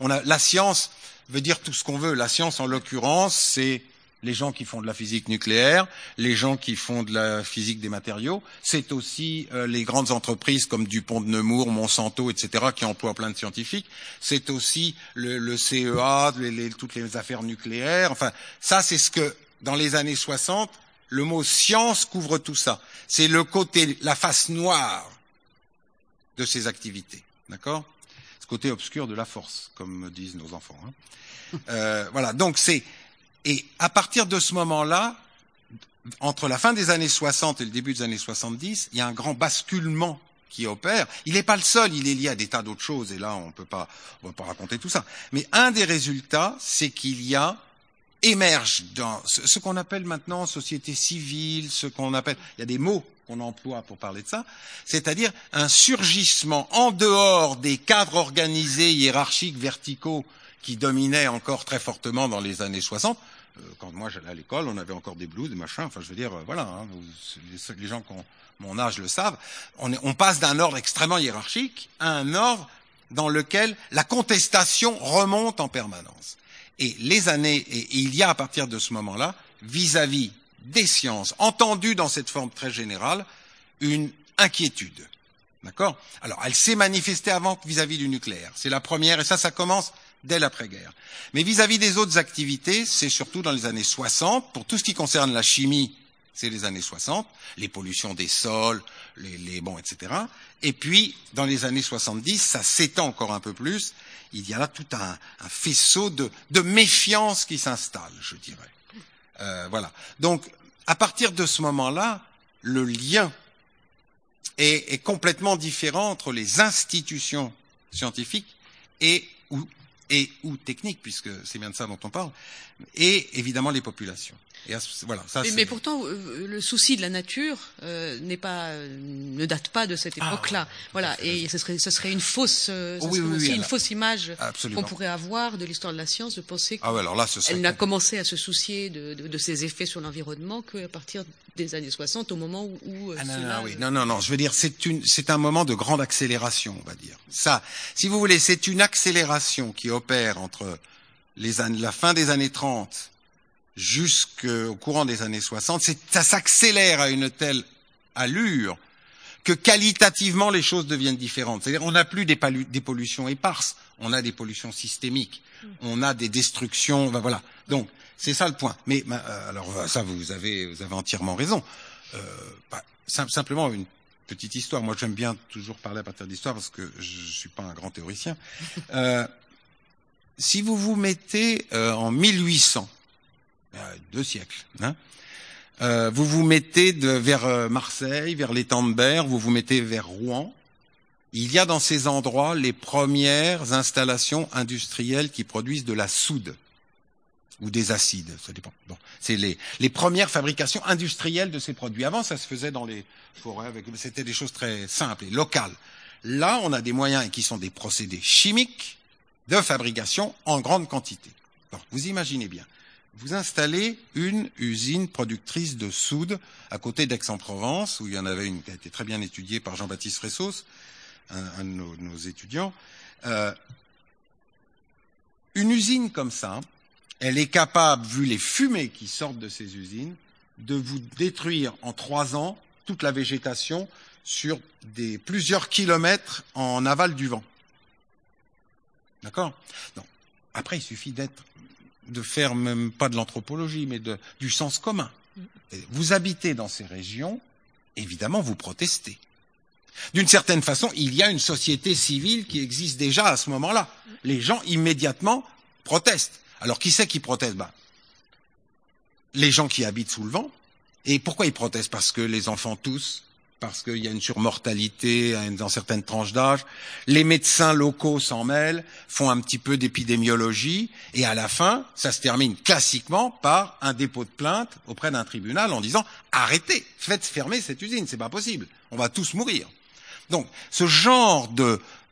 on a, la science veut dire tout ce qu'on veut. La science, en l'occurrence, c'est les gens qui font de la physique nucléaire, les gens qui font de la physique des matériaux, c'est aussi euh, les grandes entreprises comme Dupont de Nemours, Monsanto, etc., qui emploient plein de scientifiques, c'est aussi le, le CEA, les, les, toutes les affaires nucléaires, enfin, ça c'est ce que, dans les années 60, le mot science couvre tout ça. C'est le côté, la face noire de ces activités, d'accord? Ce côté obscur de la force, comme disent nos enfants. Hein. Euh, voilà, donc c'est et à partir de ce moment-là, entre la fin des années 60 et le début des années 70, il y a un grand basculement qui opère. Il n'est pas le seul, il est lié à des tas d'autres choses, et là, on peut pas, on va pas raconter tout ça. Mais un des résultats, c'est qu'il y a émerge dans ce, qu'on appelle maintenant société civile, ce qu'on appelle, il y a des mots qu'on emploie pour parler de ça, c'est-à-dire un surgissement en dehors des cadres organisés, hiérarchiques, verticaux qui dominaient encore très fortement dans les années 60. Euh, quand moi j'allais à l'école, on avait encore des blues, des machins. Enfin, je veux dire, euh, voilà, hein, les, gens qui ont mon âge le savent. On passe d'un ordre extrêmement hiérarchique à un ordre dans lequel la contestation remonte en permanence. Et les années, et il y a à partir de ce moment-là, vis-à-vis des sciences, entendues dans cette forme très générale, une inquiétude. D'accord? Alors, elle s'est manifestée avant vis-à-vis -vis du nucléaire. C'est la première, et ça, ça commence dès l'après-guerre. Mais vis-à-vis -vis des autres activités, c'est surtout dans les années 60, pour tout ce qui concerne la chimie, c'est les années 60, les pollutions des sols, les, les bons, etc. Et puis, dans les années 70, ça s'étend encore un peu plus. Il y a là tout un, un faisceau de, de, méfiance qui s'installe, je dirais. Euh, voilà. Donc, à partir de ce moment-là, le lien est, complètement différent entre les institutions scientifiques et ou et ou technique, puisque c'est bien de ça dont on parle, et évidemment les populations. Et voilà, ça, mais, mais, pourtant, euh, le souci de la nature euh, n'est pas, euh, ne date pas de cette époque-là. Ah, voilà, et ce serait, ce serait une fausse, euh, oui, oui, aussi oui, une fausse image qu'on pourrait avoir de l'histoire de la science, de penser qu'elle ah ouais, n'a commencé à se soucier de, de, de ses effets sur l'environnement qu'à partir des années 60, au moment où. où ah, non, non, oui. non, non, non. Je veux dire, c'est une, c'est un moment de grande accélération, on va dire. Ça, si vous voulez, c'est une accélération qui opère entre les années, la fin des années 30 jusqu'au courant des années 60, ça s'accélère à une telle allure que qualitativement les choses deviennent différentes. C'est-à-dire on n'a plus des, des, pollutions éparses, on a des pollutions systémiques, on a des destructions, ben voilà. Donc c'est ça le point. Mais ben, alors ça vous avez vous avez entièrement raison. Euh, bah, simplement une petite histoire. Moi j'aime bien toujours parler à partir d'histoire parce que je, ne suis pas un grand théoricien. Euh, si vous vous mettez euh, en 1800 deux siècles. Hein euh, vous vous mettez vers Marseille, vers de Berre, vous vous mettez vers Rouen. Il y a dans ces endroits les premières installations industrielles qui produisent de la soude ou des acides, ça dépend. C'est les, les premières fabrications industrielles de ces produits. Avant, ça se faisait dans les forêts, c'était des choses très simples et locales. Là, on a des moyens qui sont des procédés chimiques de fabrication en grande quantité. Vous imaginez bien vous installez une usine productrice de soude à côté d'Aix-en-Provence, où il y en avait une qui a été très bien étudiée par Jean-Baptiste Ressos, un, de nos, nos étudiants. Euh, une usine comme ça, elle est capable, vu les fumées qui sortent de ces usines, de vous détruire en trois ans toute la végétation sur des plusieurs kilomètres en aval du vent. D'accord? Après, il suffit d'être de faire même pas de l'anthropologie, mais de, du sens commun. Vous habitez dans ces régions, évidemment, vous protestez. D'une certaine façon, il y a une société civile qui existe déjà à ce moment-là. Les gens immédiatement protestent. Alors qui c'est qui proteste? Ben, Les gens qui habitent sous le vent. Et pourquoi ils protestent? Parce que les enfants tous, parce qu'il y a une surmortalité dans certaines tranches d'âge. Les médecins locaux s'en mêlent, font un petit peu d'épidémiologie, et à la fin, ça se termine classiquement par un dépôt de plainte auprès d'un tribunal en disant arrêtez, faites fermer cette usine, c'est pas possible, on va tous mourir. Donc, ce genre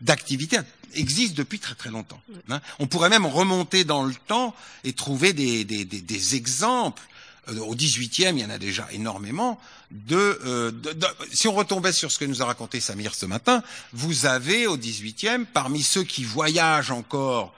d'activité existe depuis très très longtemps. Hein. On pourrait même remonter dans le temps et trouver des, des, des, des exemples au 18e, il y en a déjà énormément, de, euh, de, si on retombait sur ce que nous a raconté Samir ce matin, vous avez au 18e, parmi ceux qui voyagent encore,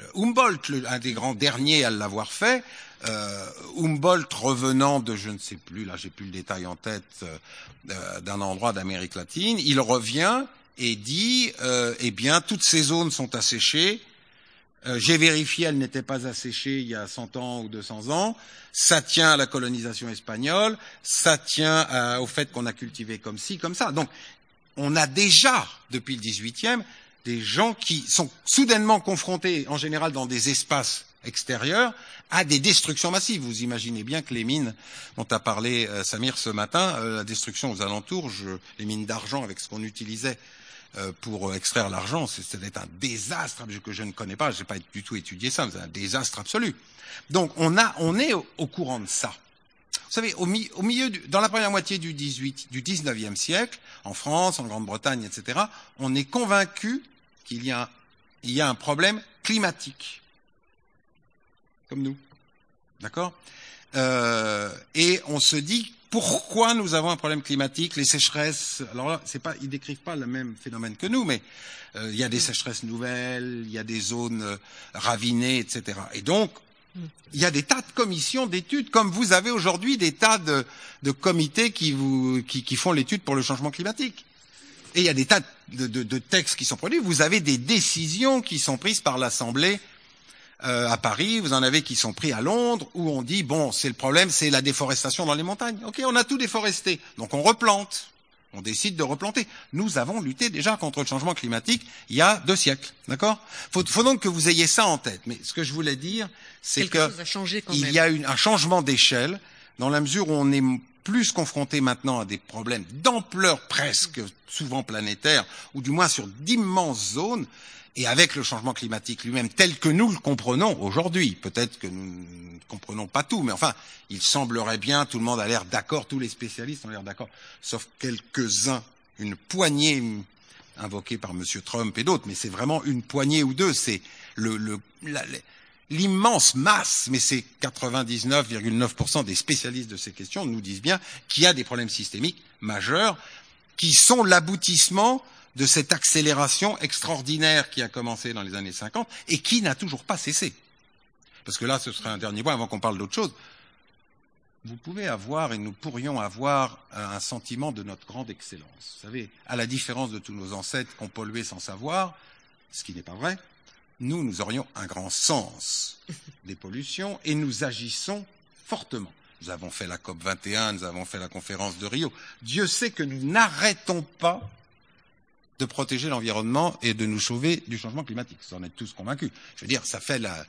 euh, Humboldt, le, un des grands derniers à l'avoir fait, euh, Humboldt revenant de, je ne sais plus, là j'ai plus le détail en tête, euh, d'un endroit d'Amérique latine, il revient et dit, euh, eh bien, toutes ces zones sont asséchées, euh, J'ai vérifié, elles n'étaient pas asséchées il y a 100 ans ou 200 ans. Ça tient à la colonisation espagnole, ça tient à, au fait qu'on a cultivé comme ci, comme ça. Donc, on a déjà, depuis le 18e, des gens qui sont soudainement confrontés, en général dans des espaces extérieurs, à des destructions massives. Vous imaginez bien que les mines dont a parlé euh, Samir ce matin, euh, la destruction aux alentours, les mines d'argent avec ce qu'on utilisait euh, pour extraire l'argent, c'était un désastre que je ne connais pas, je n'ai pas du tout étudié ça, c'est un désastre absolu. Donc on, a, on est au, courant de ça. Vous savez, au, au milieu, du, dans la première moitié du, 18, du 19e siècle, en France, en Grande-Bretagne, etc., on est convaincu qu'il y, y a un problème climatique, comme nous. D'accord? Euh, Et on se dit pourquoi nous avons un problème climatique, les sécheresses? Alors là, c'est pas, ils décrivent pas le même phénomène que nous, mais euh, il y a des sécheresses nouvelles, il y a des zones euh, ravinées, etc. Et donc, il y a des tas de commissions d'études, comme vous avez aujourd'hui des tas de, de comités qui, vous, qui, qui font l'étude pour le changement climatique. Et il y a des tas de, de, de textes qui sont produits. Vous avez des décisions qui sont prises par l'Assemblée euh, à Paris, vous en avez qui sont pris à Londres, où on dit bon, c'est le problème, c'est la déforestation dans les montagnes. Ok, on a tout déforesté, donc on replante. On décide de replanter. Nous avons lutté déjà contre le changement climatique il y a deux siècles, d'accord? Faut, faut donc que vous ayez ça en tête. Mais ce que je voulais dire, c'est qu'il y a une, un changement d'échelle dans la mesure où on est plus confronté maintenant à des problèmes d'ampleur presque souvent planétaire, ou du moins sur d'immenses zones, et avec le changement climatique lui-même tel que nous le comprenons aujourd'hui, peut-être que nous ne comprenons pas tout, mais enfin, il semblerait bien, tout le monde a l'air d'accord, tous les spécialistes ont l'air d'accord, sauf quelques-uns, une poignée invoquée par M. Trump et d'autres, mais c'est vraiment une poignée ou deux, c'est l'immense masse, mais c'est 99,9% des spécialistes de ces questions nous disent bien qu'il y a des problèmes systémiques majeurs qui sont l'aboutissement de cette accélération extraordinaire qui a commencé dans les années 50 et qui n'a toujours pas cessé. Parce que là, ce serait un dernier point avant qu'on parle d'autre chose. Vous pouvez avoir et nous pourrions avoir un sentiment de notre grande excellence. Vous savez, à la différence de tous nos ancêtres qui ont pollué sans savoir, ce qui n'est pas vrai, nous, nous aurions un grand sens des pollutions et nous agissons fortement. Nous avons fait la COP 21, nous avons fait la conférence de Rio. Dieu sait que nous n'arrêtons pas de protéger l'environnement et de nous sauver du changement climatique. Vous en êtes tous convaincus. Je veux dire, ça fait la,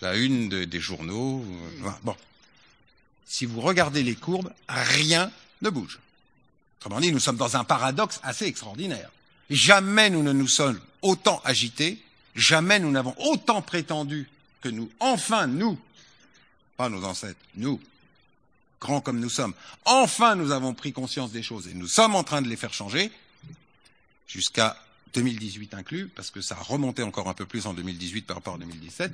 la une de, des journaux. Euh, bon. Si vous regardez les courbes, rien ne bouge. Autrement dit, nous sommes dans un paradoxe assez extraordinaire. Jamais nous ne nous sommes autant agités, jamais nous n'avons autant prétendu que nous, enfin nous, pas nos ancêtres, nous, grands comme nous sommes, enfin nous avons pris conscience des choses et nous sommes en train de les faire changer, jusqu'à 2018 inclus, parce que ça a remonté encore un peu plus en 2018 par rapport à 2017,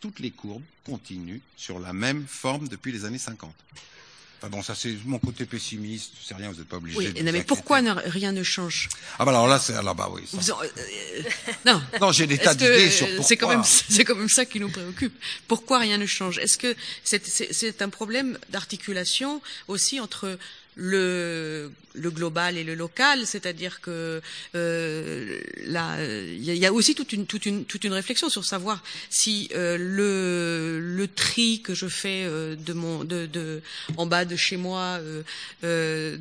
toutes les courbes continuent sur la même forme depuis les années 50. Enfin bon, ça c'est mon côté pessimiste, c'est rien, vous n'êtes pas obligé. Oui, de non, mais pourquoi ne, rien ne change? Ah bah alors là, c'est alors bah oui. ça. En- euh, Non. Non, j'ai des tas d'idées sur euh, pourquoi. C'est quand même, c'est quand même ça qui nous préoccupe. Pourquoi rien ne change? Est-ce que c'est, c'est, c'est un problème d'articulation aussi entre le, global et le local, c'est-à-dire que euh, là, il y, a- aussi toute une, toute une, toute une réflexion sur savoir si euh, le, le tri que je fais euh, de mon, de, de, en bas de chez moi, de,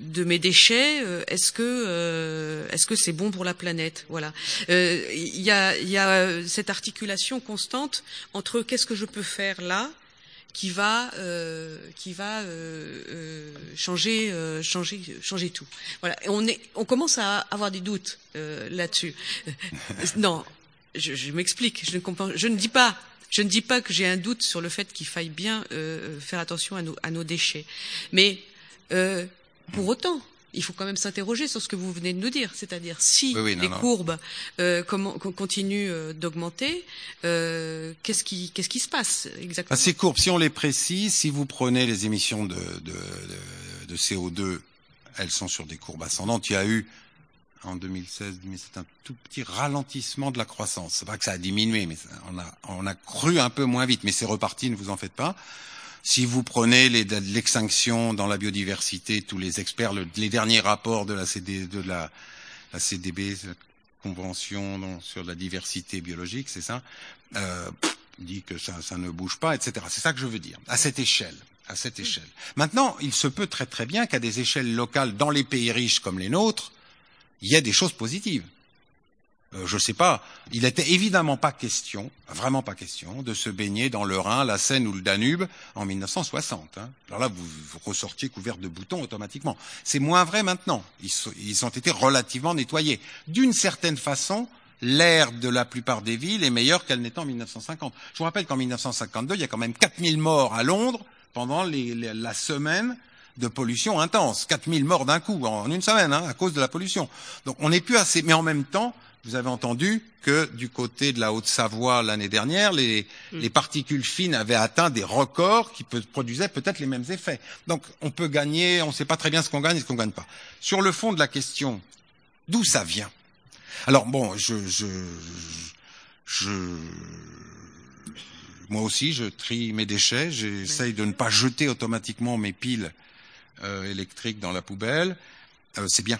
de mes déchets, est-ce que, est-ce que c'est bon pour la planète? Voilà. Il y a, y a cette articulation constante entre qu'est-ce que je peux faire là qui va euh, qui va euh, euh, changer euh, changer changer tout. Voilà. Et on est on commence à avoir des doutes euh, là-dessus. non, je, je m'explique. Je ne comprends. Je ne dis pas. Je ne dis pas que j'ai un doute sur le fait qu'il faille bien euh, faire attention à nos, à nos déchets. Mais euh, pour autant, il faut quand même s'interroger sur ce que vous venez de nous dire, c'est-à-dire si Oui, oui, non, les non. courbes euh, comment- continuent euh, d'augmenter, euh, qu'est-ce qui qu'est-ce qui se passe exactement? Ah, Ces courbes, si on les précise, si vous prenez les émissions de, de, de, de CO2, elles sont sur des courbes ascendantes. Il y a eu en 2016, 2017 un tout petit ralentissement de la croissance. C'est pas que ça a diminué, mais on a, on a cru un peu moins vite, mais c'est reparti, ne vous en faites pas. Si vous prenez l'extinction dans la biodiversité, tous les experts, le- les derniers rapports de la, CD, de la, la CDB, la Convention non, sur la diversité biologique, c'est ça, euh, pff, dit que ça, ça ne bouge pas, etc. C'est ça que je veux dire, à cette échelle. À cette échelle. Maintenant, il se peut très très bien qu'à des échelles locales, dans les pays riches comme les nôtres, il y ait des choses positives. Euh, je sais pas. Il était évidemment pas question, vraiment pas question, de se baigner dans le Rhin, la Seine ou le Danube en 1960. Hein. Alors là, vous, ressortiez couvert de boutons automatiquement. C'est moins vrai maintenant. Ils, ont été relativement nettoyés. D'une certaine façon, l'air de la plupart des villes est meilleur qu'elle n'était en 1950. Je vous rappelle qu'en 1952, il y a quand même 4000 morts à Londres pendant la semaine de pollution intense. 4000 morts d'un coup, en une semaine, hein, à cause de la pollution. Donc on n'est plus assez. Mais en même temps, vous avez entendu que du côté de la Haute-Savoie l'année dernière, les, les particules fines avaient atteint des records qui peut- produisaient peut-être les mêmes effets. Donc on peut gagner, on ne sait pas très bien ce qu'on gagne et ce qu'on gagne pas. Sur le fond de la question, d'où ça vient? Alors bon, je, je, je, moi aussi, je trie mes déchets. J'essaye de ne pas jeter automatiquement mes piles euh, électriques dans la poubelle. Euh, c'est bien.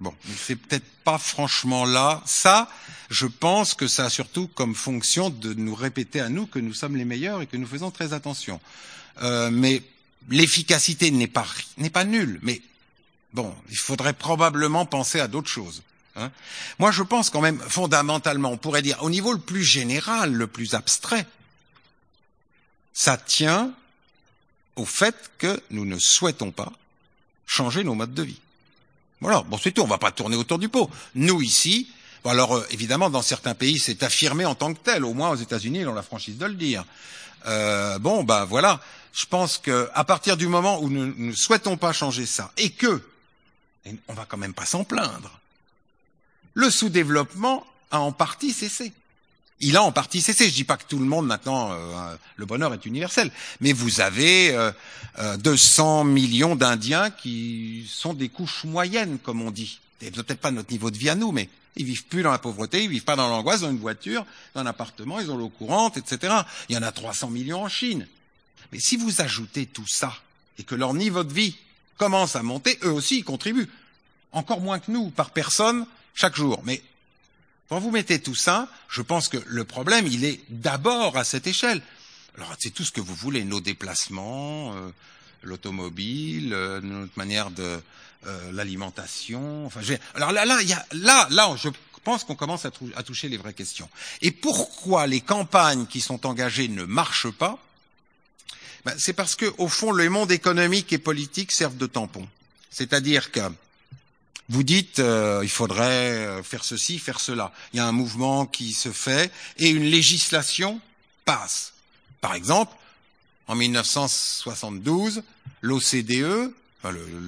Bon, c'est peut-être pas franchement là. Ça, je pense que ça a surtout comme fonction de nous répéter à nous que nous sommes les meilleurs et que nous faisons très attention. Euh, mais l'efficacité n'est pas n'est pas nulle. Mais bon, il faudrait probablement penser à d'autres choses. Hein. Moi, je pense quand même fondamentalement, on pourrait dire au niveau le plus général, le plus abstrait, ça tient au fait que nous ne souhaitons pas changer nos modes de vie. Voilà, bon c'est tout, on va pas tourner autour du pot. Nous ici, alors euh, évidemment dans certains pays c'est affirmé en tant que tel, au moins aux États-Unis ils ont la franchise de le dire. Euh, bon bah voilà, je pense que à partir du moment où nous ne souhaitons pas changer ça et que, et on va quand même pas s'en plaindre, le sous-développement a en partie cessé. Il a en partie cessé. Je dis pas que tout le monde maintenant, euh, le bonheur est universel, mais vous avez euh, euh, 200 millions d'Indiens qui sont des couches moyennes, comme on dit. Et peut-être pas notre niveau de vie à nous, mais ils vivent plus dans la pauvreté, ils vivent pas dans l'angoisse, dans une voiture, dans un appartement, ils ont l'eau courante, etc. Il y en a 300 millions en Chine. Mais si vous ajoutez tout ça et que leur niveau de vie commence à monter, eux aussi ils contribuent. Encore moins que nous, par personne, chaque jour. Mais quand vous mettez tout ça, je pense que le problème, il est d'abord à cette échelle. Alors, c'est tout ce que vous voulez, nos déplacements, euh, l'automobile, euh, notre manière de euh, l'alimentation. Enfin, alors là, là, y a, là, là, je pense qu'on commence à toucher les vraies questions. Et pourquoi les campagnes qui sont engagées ne marchent pas? Ben, C'est parce que, au fond, le monde économique et politique servent de tampon. C'est-à-dire que vous dites euh, il faudrait euh, faire ceci, faire cela. Il y a un mouvement qui se fait et une législation passe. Par exemple, en 1972, l'OCDE,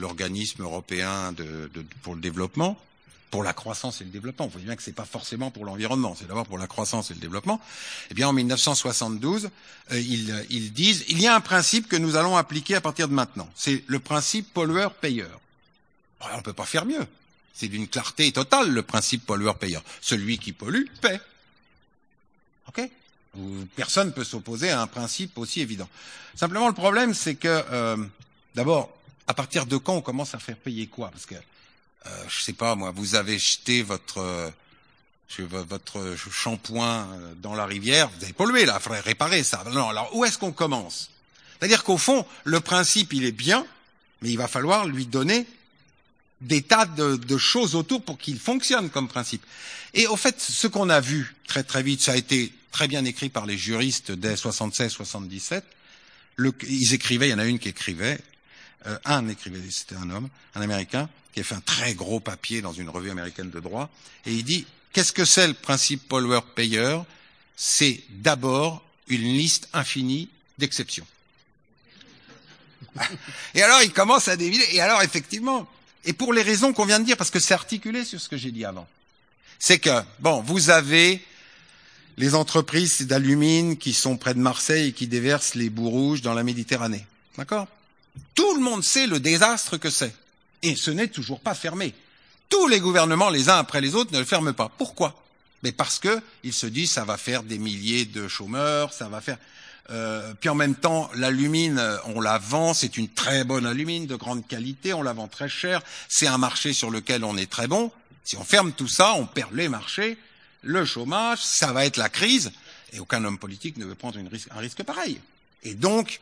l'organisme européen pour le développement, pour la croissance et le développement, vous voyez bien que c'est pas forcément pour l'environnement, c'est d'abord pour la croissance et le développement. Eh bien, en 1972, euh, ils, ils disent il y a un principe que nous allons appliquer à partir de maintenant. C'est le principe pollueur-payeur. On ne peut pas faire mieux. C'est d'une clarté totale le principe pollueur-payeur. Celui qui pollue paie. Ok? Personne ne peut s'opposer à un principe aussi évident. Simplement, le problème, c'est que, euh, d'abord, à partir de quand on commence à faire payer quoi? Parce que, euh, je sais pas, moi, vous avez jeté votre euh, votre shampoing euh, dans la rivière, vous avez pollué là, il faudrait réparer ça. Non, alors où est-ce qu'on commence? C'est-à-dire qu'au fond, le principe, il est bien, mais il va falloir lui donner des tas de, choses autour pour qu'il fonctionne comme principe. Et au fait, ce qu'on a vu très très vite, ça a été très bien écrit par les juristes dès 76-77, le, ils écrivaient, il y en a une qui écrivait, euh, un écrivait, c'était un homme, un Américain, qui a fait un très gros papier dans une revue américaine de droit, et il dit, qu'est-ce que c'est le principe pollueur-payeur C'est d'abord une liste infinie d'exceptions. et alors, il commence à dévider, et alors, effectivement, et pour les raisons qu'on vient de dire, parce que c'est articulé sur ce que j'ai dit avant, c'est que, bon, vous avez les entreprises d'alumine qui sont près de Marseille et qui déversent les boues rouges dans la Méditerranée. D'accord? Tout le monde sait le désastre que c'est. Et ce n'est toujours pas fermé. Tous les gouvernements, les uns après les autres, ne le ferment pas. Pourquoi? Mais parce que ils se disent ça va faire des milliers de chômeurs, ça va faire. Euh, puis en même temps, l'alumine, on la vend, c'est une très bonne alumine de grande qualité, on la vend très cher, c'est un marché sur lequel on est très bon. Si on ferme tout ça, on perd les marchés, le chômage, ça va être la crise, et aucun homme politique ne veut prendre un risque pareil. Et donc,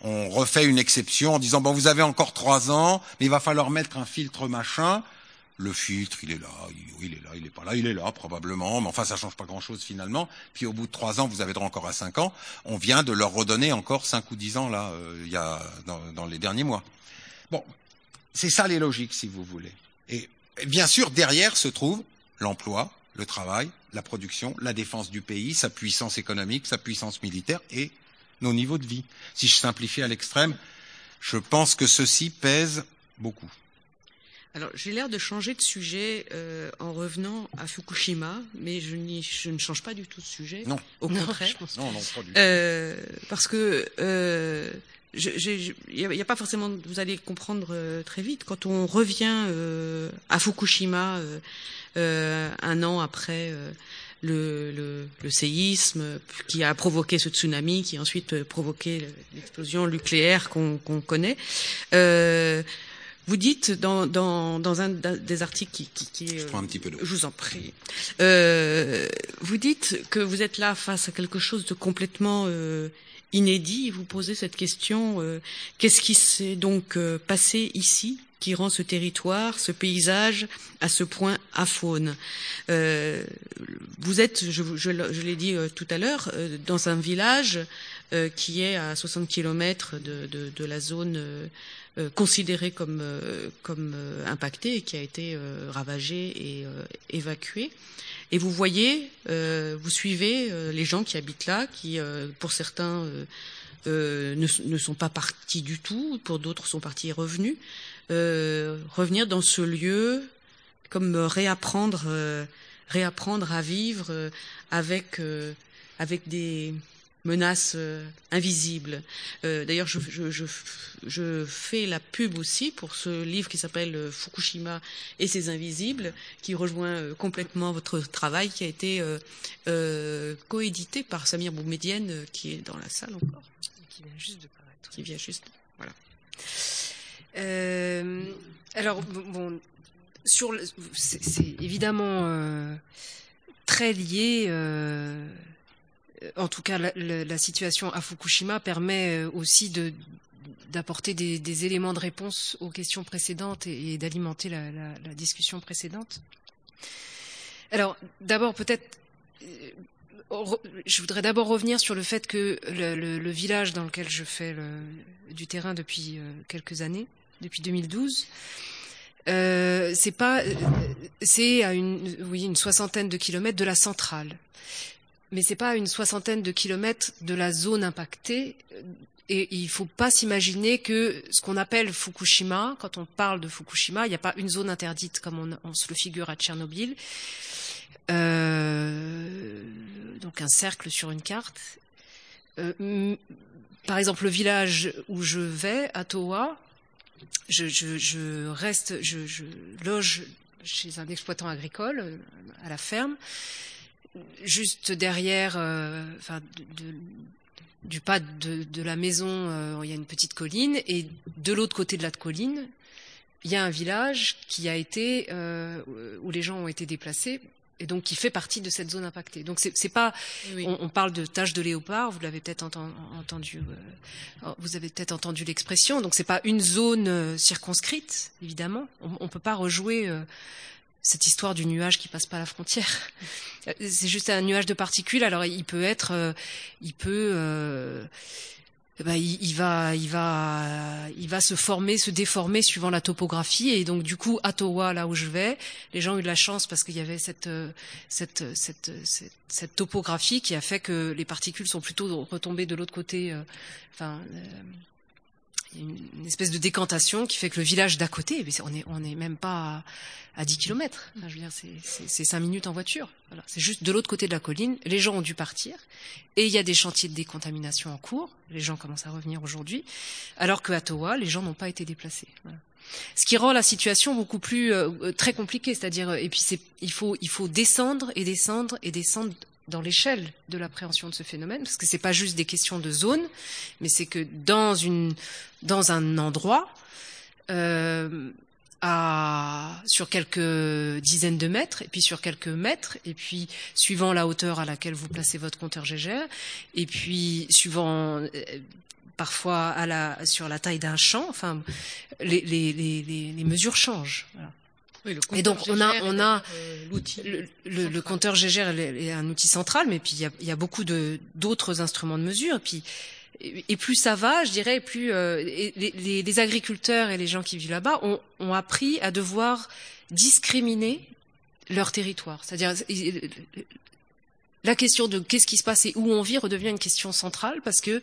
on refait une exception en disant bon, vous avez encore trois ans, mais il va falloir mettre un filtre machin. Le filtre, il est là, il, est là, il est pas là, il est là probablement, mais enfin ça change pas grand-chose finalement. Puis au bout de trois ans, vous avez droit encore à cinq ans. On vient de leur redonner encore cinq ou dix ans là, euh, il y a dans, dans les derniers mois. Bon, c'est ça les logiques si vous voulez. Et bien sûr, derrière se trouve l'emploi, le travail, la production, la défense du pays, sa puissance économique, sa puissance militaire et nos niveaux de vie. Si je simplifie à l'extrême, je pense que ceci pèse beaucoup. Alors, j'ai l'air de changer de sujet euh, en revenant à Fukushima, mais je, je, ne change pas du tout de sujet. Non. Au non, contraire. Non, non, pas du tout. Euh, parce que euh, il n'y a, a, pas forcément, vous allez comprendre euh, très vite, quand on revient euh, à Fukushima euh, un an après le, le, le, séisme qui a provoqué ce tsunami, qui a ensuite provoqué l'explosion nucléaire qu'on qu'on connaît. Euh, vous dites dans, dans, dans un des articles qui, qui, qui est, je prends un petit peu d'eau. Je vous en prie. Euh, vous dites que vous êtes là face à quelque chose de complètement euh, inédit. Vous posez cette question euh, qu'est-ce qui s'est donc euh, passé ici qui rend ce territoire, ce paysage à ce point afaune. Euh, vous êtes, je, je, je l'ai dit euh, tout à l'heure, euh, dans un village euh, qui est à 60 km de, de, de la zone euh, considérée comme, comme impactée et qui a été ravagée et évacuée. Et vous voyez, vous suivez les gens qui habitent là, qui, pour certains, ne, ne, sont pas partis du tout, pour d'autres sont partis et revenus. Euh, revenir dans ce lieu, comme réapprendre, euh, réapprendre à vivre euh, avec avec des menaces invisibles. D'ailleurs, je, je, je, je, fais la pub aussi pour ce livre qui s'appelle Fukushima et ses invisibles, qui rejoint complètement votre travail, qui a été euh, coédité par Samir Boumedienne, qui est dans la salle encore. Qui vient juste de paraître. Qui vient juste, voilà. Euh, alors, bon, sur c'est évidemment euh, très lié. Euh, en tout cas, la, situation à Fukushima permet aussi de d'apporter des, éléments de réponse aux questions précédentes et, d'alimenter la, discussion précédente. Alors, d'abord, peut-être, je voudrais d'abord revenir sur le fait que le, village dans lequel je fais du terrain depuis quelques années depuis 2012. Euh, c'est pas, c'est à une soixantaine de kilomètres de la centrale, mais c'est pas une soixantaine de kilomètres de la zone impactée. Et il faut pas s'imaginer que ce qu'on appelle Fukushima, quand on parle de Fukushima, il n'y a pas une zone interdite comme on, se le figure à Tchernobyl. Euh, donc un cercle sur une carte. Euh, par exemple, le village où je vais, à Towa, je, reste, je, loge chez un exploitant agricole euh, à la ferme. Juste derrière, euh, enfin, de, de, du pas de, de la maison, euh, il y a une petite colline, et de l'autre côté de la colline, il y a un village qui a été euh, où les gens ont été déplacés et donc qui fait partie de cette zone impactée. Donc c'est pas, oui. on, on, parle de tâche de léopard, vous l'avez peut-être entendu, euh, vous avez peut-être entendu l'expression. Donc c'est pas une zone circonscrite, évidemment. On, on peut pas rejouer euh, cette histoire du nuage qui passe pas la frontière. c'est juste un nuage de particules. Alors il peut être, il peut eh ben, il, va, il va, il va se former, se déformer suivant la topographie. Et donc, du coup, à Towa, là où je vais, les gens ont eu de la chance parce qu'il y avait cette, cette, cette, cette, topographie qui a fait que les particules sont plutôt retombées de l'autre côté. Euh, enfin, euh, une espèce de décantation qui fait que le village d'à côté, on est, on est même pas à, à 10 kilomètres. Enfin, je veux dire, c'est 5 minutes en voiture. C'est juste de l'autre côté de la colline. Les gens ont dû partir. Et il y a des chantiers de décontamination en cours. Les gens commencent à revenir aujourd'hui. Alors qu'à Towa, les gens n'ont pas été déplacés. Ce qui rend la situation beaucoup plus euh, très compliquée, c'est-à-dire et puis il faut il faut descendre et descendre et descendre dans l'échelle de l'appréhension de ce phénomène, parce que c'est pas juste des questions de zone, mais c'est que dans une dans un endroit, euh, à, sur quelques dizaines de mètres, et puis sur quelques mètres, et puis suivant la hauteur à laquelle vous placez votre compteur Gégère, et puis suivant euh, parfois à la, sur la taille d'un champ, enfin, les, les, les, les mesures changent. Oui, et donc on a on a le, le, le, compteur GGR est un outil central, mais puis il y a, il y a beaucoup d'autres instruments de mesure. Et puis et plus ça va, je dirais, plus euh, les, les, les, agriculteurs et les gens qui vivent là-bas ont, ont appris à devoir discriminer leur territoire. C'est-à-dire la question de qu'est-ce qui se passe et où on vit redevient une question centrale parce que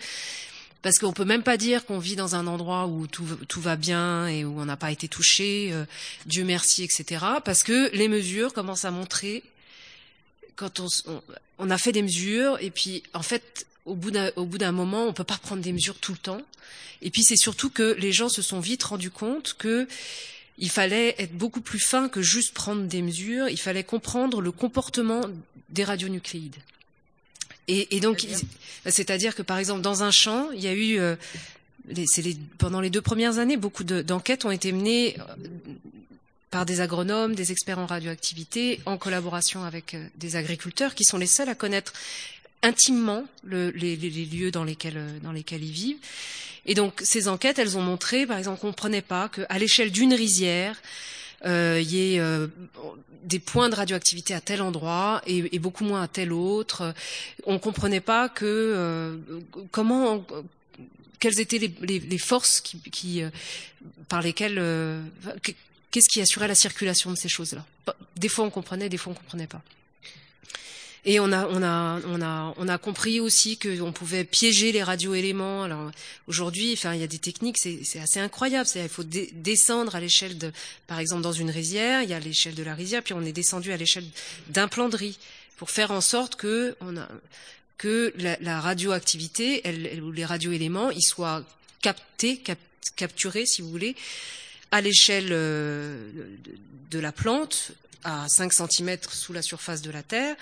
parce qu'on peut même pas dire qu'on vit dans un endroit où tout, va bien et où on n'a pas été touché, euh, Dieu merci, etc. Parce que les mesures commencent à montrer quand on, a fait des mesures et puis en fait au bout d'un au bout d'un moment on peut pas prendre des mesures tout le temps. Et puis c'est surtout que les gens se sont vite rendus compte que il fallait être beaucoup plus fin que juste prendre des mesures. Il fallait comprendre le comportement des radionucléides. Et, et donc, c'est-à-dire que par exemple, dans un champ, il y a eu, euh, les, les, pendant les deux premières années, beaucoup d'enquêtes de, ont été menées par des agronomes, des experts en radioactivité, en collaboration avec euh, des agriculteurs, qui sont les seuls à connaître intimement le, les, les, les, lieux dans lesquels, euh, dans lesquels ils vivent. Et donc, ces enquêtes, elles ont montré, par exemple, qu'on ne comprenait pas qu'à l'échelle d'une rizière, euh, il y ait euh, des points de radioactivité à tel endroit et, beaucoup moins à tel autre. On comprenait pas que euh, comment quelles étaient les, les, les forces qui, qui euh, par lesquelles euh, qu'est-ce qui assurait la circulation de ces choses-là? Des fois on comprenait, des fois on comprenait pas. Et on a, on a, on a, on a compris aussi qu'on pouvait piéger les radioéléments. Alors aujourd'hui, enfin, il y a des techniques, c'est assez incroyable. Il faut descendre à l'échelle de, par exemple, dans une rizière, il y a l'échelle de la rizière, puis on est descendu à l'échelle d'un plan de riz pour faire en sorte que on a, que la, radioactivité, elle, ou les radioéléments, ils soient captés, cap, capturés, si vous voulez, à l'échelle euh, de, de la plante, à 5 cm sous la surface de la Terre,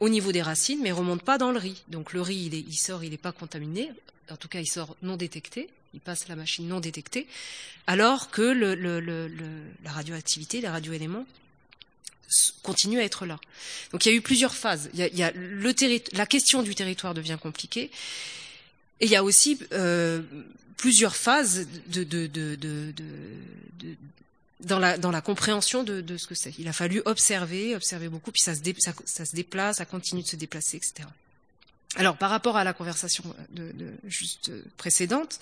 au niveau des racines, mais remonte pas dans le riz. Donc le riz, il, est, il sort, il n'est pas contaminé. En tout cas, il sort non détecté. Il passe la machine non détectée. Alors que le, le, le, la radioactivité, les radioéléments continuent à être là. Donc il y a eu plusieurs phases. Il y a, il y a le la question du territoire devient compliquée. Et il y a aussi euh, plusieurs phases de, de, de, de, de dans la, dans la compréhension de, de ce que c'est. Il a fallu observer, observer beaucoup, puis ça se, dé, ça, ça, se déplace, ça continue de se déplacer, etc. Alors, par rapport à la conversation de, de juste précédente,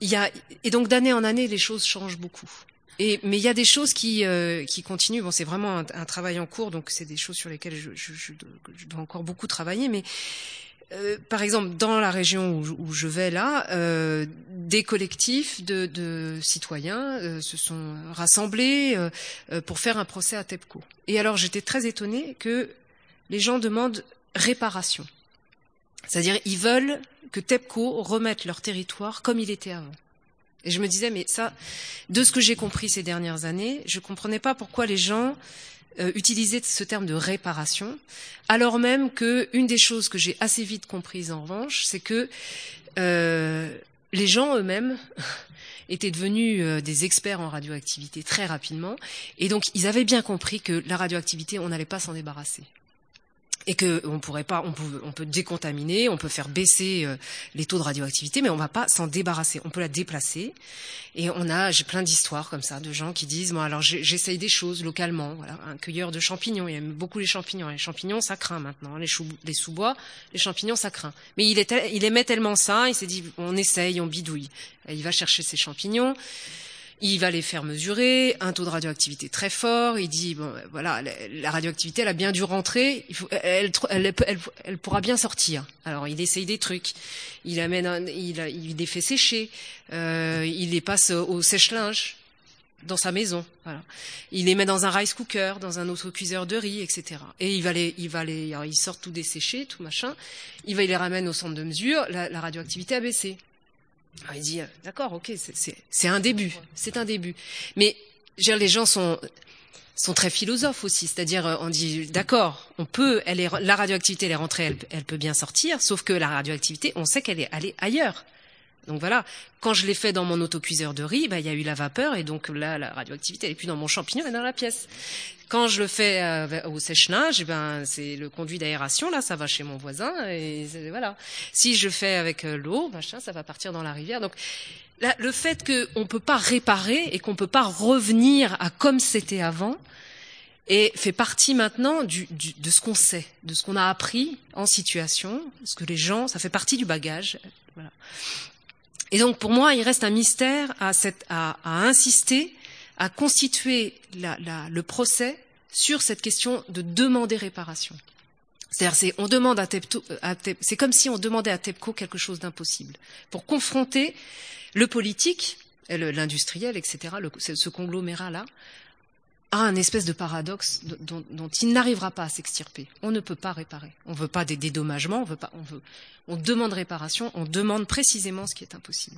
il y a, et donc d'année en année, les choses changent beaucoup. Et, mais il y a des choses qui, euh, qui continuent. Bon, c'est vraiment un, un, travail en cours, donc c'est des choses sur lesquelles je, je, je, je dois encore beaucoup travailler. Mais euh, par exemple, dans la région où, où je vais là, euh, des collectifs de, de citoyens euh, se sont rassemblés euh, pour faire un procès à TEPCO. Et alors, j'étais très étonnée que les gens demandent réparation. C'est-à-dire, ils veulent que TEPCO remette leur territoire comme il était avant. Et je me disais, mais ça, de ce que j'ai compris ces dernières années, je ne comprenais pas pourquoi les gens euh, utiliser ce terme de réparation, alors même que une des choses que j'ai assez vite comprises en revanche, c'est que euh, les gens eux-mêmes étaient devenus euh, des experts en radioactivité très rapidement, et donc ils avaient bien compris que la radioactivité, on n'allait pas s'en débarrasser. Et que on pourrait pas, on peut, on peut décontaminer, on peut faire baisser euh, les taux de radioactivité, mais on va pas s'en débarrasser. On peut la déplacer. Et on a, j'ai plein d'histoires comme ça de gens qui disent, moi, alors j'essaye des choses localement. Voilà, un cueilleur de champignons, il aime beaucoup les champignons. Les champignons, ça craint maintenant. Les, les sous-bois, les champignons, ça craint. Mais il, est, il aimait tellement ça, il s'est dit, on essaye, on bidouille. Et il va chercher ses champignons. Il va les faire mesurer, un taux de radioactivité très fort. Il dit bon, voilà, la radioactivité, elle a bien dû rentrer. Elle, pourra bien sortir. Alors il essaye des trucs. Il amène, un, il, les fait sécher. Euh, il les passe au sèche-linge dans sa maison. Il les met dans un rice cooker, dans un autre cuiseur de riz, etc. Et il va les, il sort tout desséché, tout machin. Il va il les ramène au centre de mesure. La radioactivité a baissé. Alors il dit, d'accord, ok, c'est un début, c'est un début. Mais dire, les gens sont, très philosophes aussi, c'est-à-dire euh, on dit, d'accord, on peut, elle la radioactivité, elle est rentrée, elle peut bien sortir, sauf que la radioactivité, on sait qu'elle est allée ailleurs. Donc voilà, quand je l'ai fait dans mon autocuiseur de riz, bah, il y a eu la vapeur et donc là, la radioactivité, elle est plus dans mon champignon, elle est dans la pièce. Quand je le fais euh, au sèche-linge, eh ben c'est le conduit d'aération, là, ça va chez mon voisin et voilà. Si je fais avec euh, l'eau, machin, ça va partir dans la rivière. Donc là, le fait qu'on ne peut pas réparer et qu'on ne peut pas revenir à comme c'était avant, et fait partie maintenant du, du, de ce qu'on sait, de ce qu'on a appris en situation, ce que les gens, ça fait partie du bagage. Voilà. Et donc pour moi, il reste un mystère à, insister, à constituer la, le procès sur cette question de demander réparation. C'est-à-dire, c'est, on demande à c'est comme si on demandait à TEPCO quelque chose d'impossible pour confronter le politique, l'industriel, etc., ce conglomérat-là, à un espèce de paradoxe dont, dont il n'arrivera pas à s'extirper. On ne peut pas réparer. On ne veut pas des dédommagements, on veut pas, on veut, on demande réparation, on demande précisément ce qui est impossible.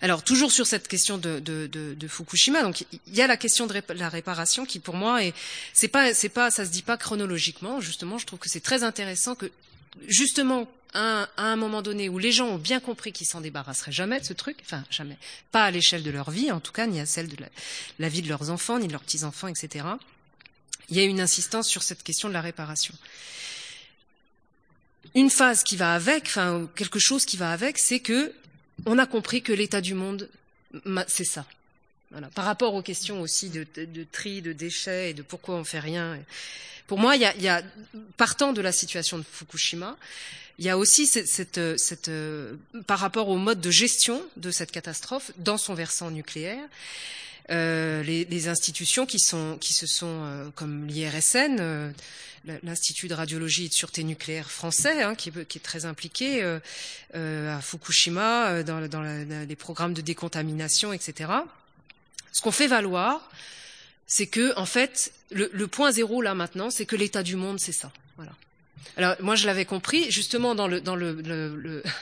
Alors toujours sur cette question de, de, de, de Fukushima, donc il y a la question de la réparation qui pour moi est c'est pas c'est pas ça se dit pas chronologiquement justement je trouve que c'est très intéressant que justement à un moment donné où les gens ont bien compris qu'ils s'en débarrasseraient jamais de ce truc, enfin jamais, pas à l'échelle de leur vie, en tout cas, ni à celle de la, la vie de leurs enfants, ni de leurs petits-enfants, etc., il y a une insistance sur cette question de la réparation. Une phase qui va avec, enfin quelque chose qui va avec, c'est que on a compris que l'état du monde, c'est ça. Par rapport aux questions aussi de, tri, de déchets et de pourquoi on fait rien. Pour moi, il y a, partant de la situation de Fukushima, il y a aussi cette, cette, par rapport au mode de gestion de cette catastrophe dans son versant nucléaire. Euh, les, institutions qui, se sont, euh, comme l'IRSN, euh, l'Institut de radiologie et de sûreté nucléaire français, hein, qui, est très impliqué euh, euh, à Fukushima, dans, dans les programmes de décontamination, etc. Ce qu'on fait valoir, c'est que, en fait, le, point zéro là maintenant, c'est que l'état du monde, c'est ça. Voilà. Alors moi je l'avais compris justement dans le dans le, le, le,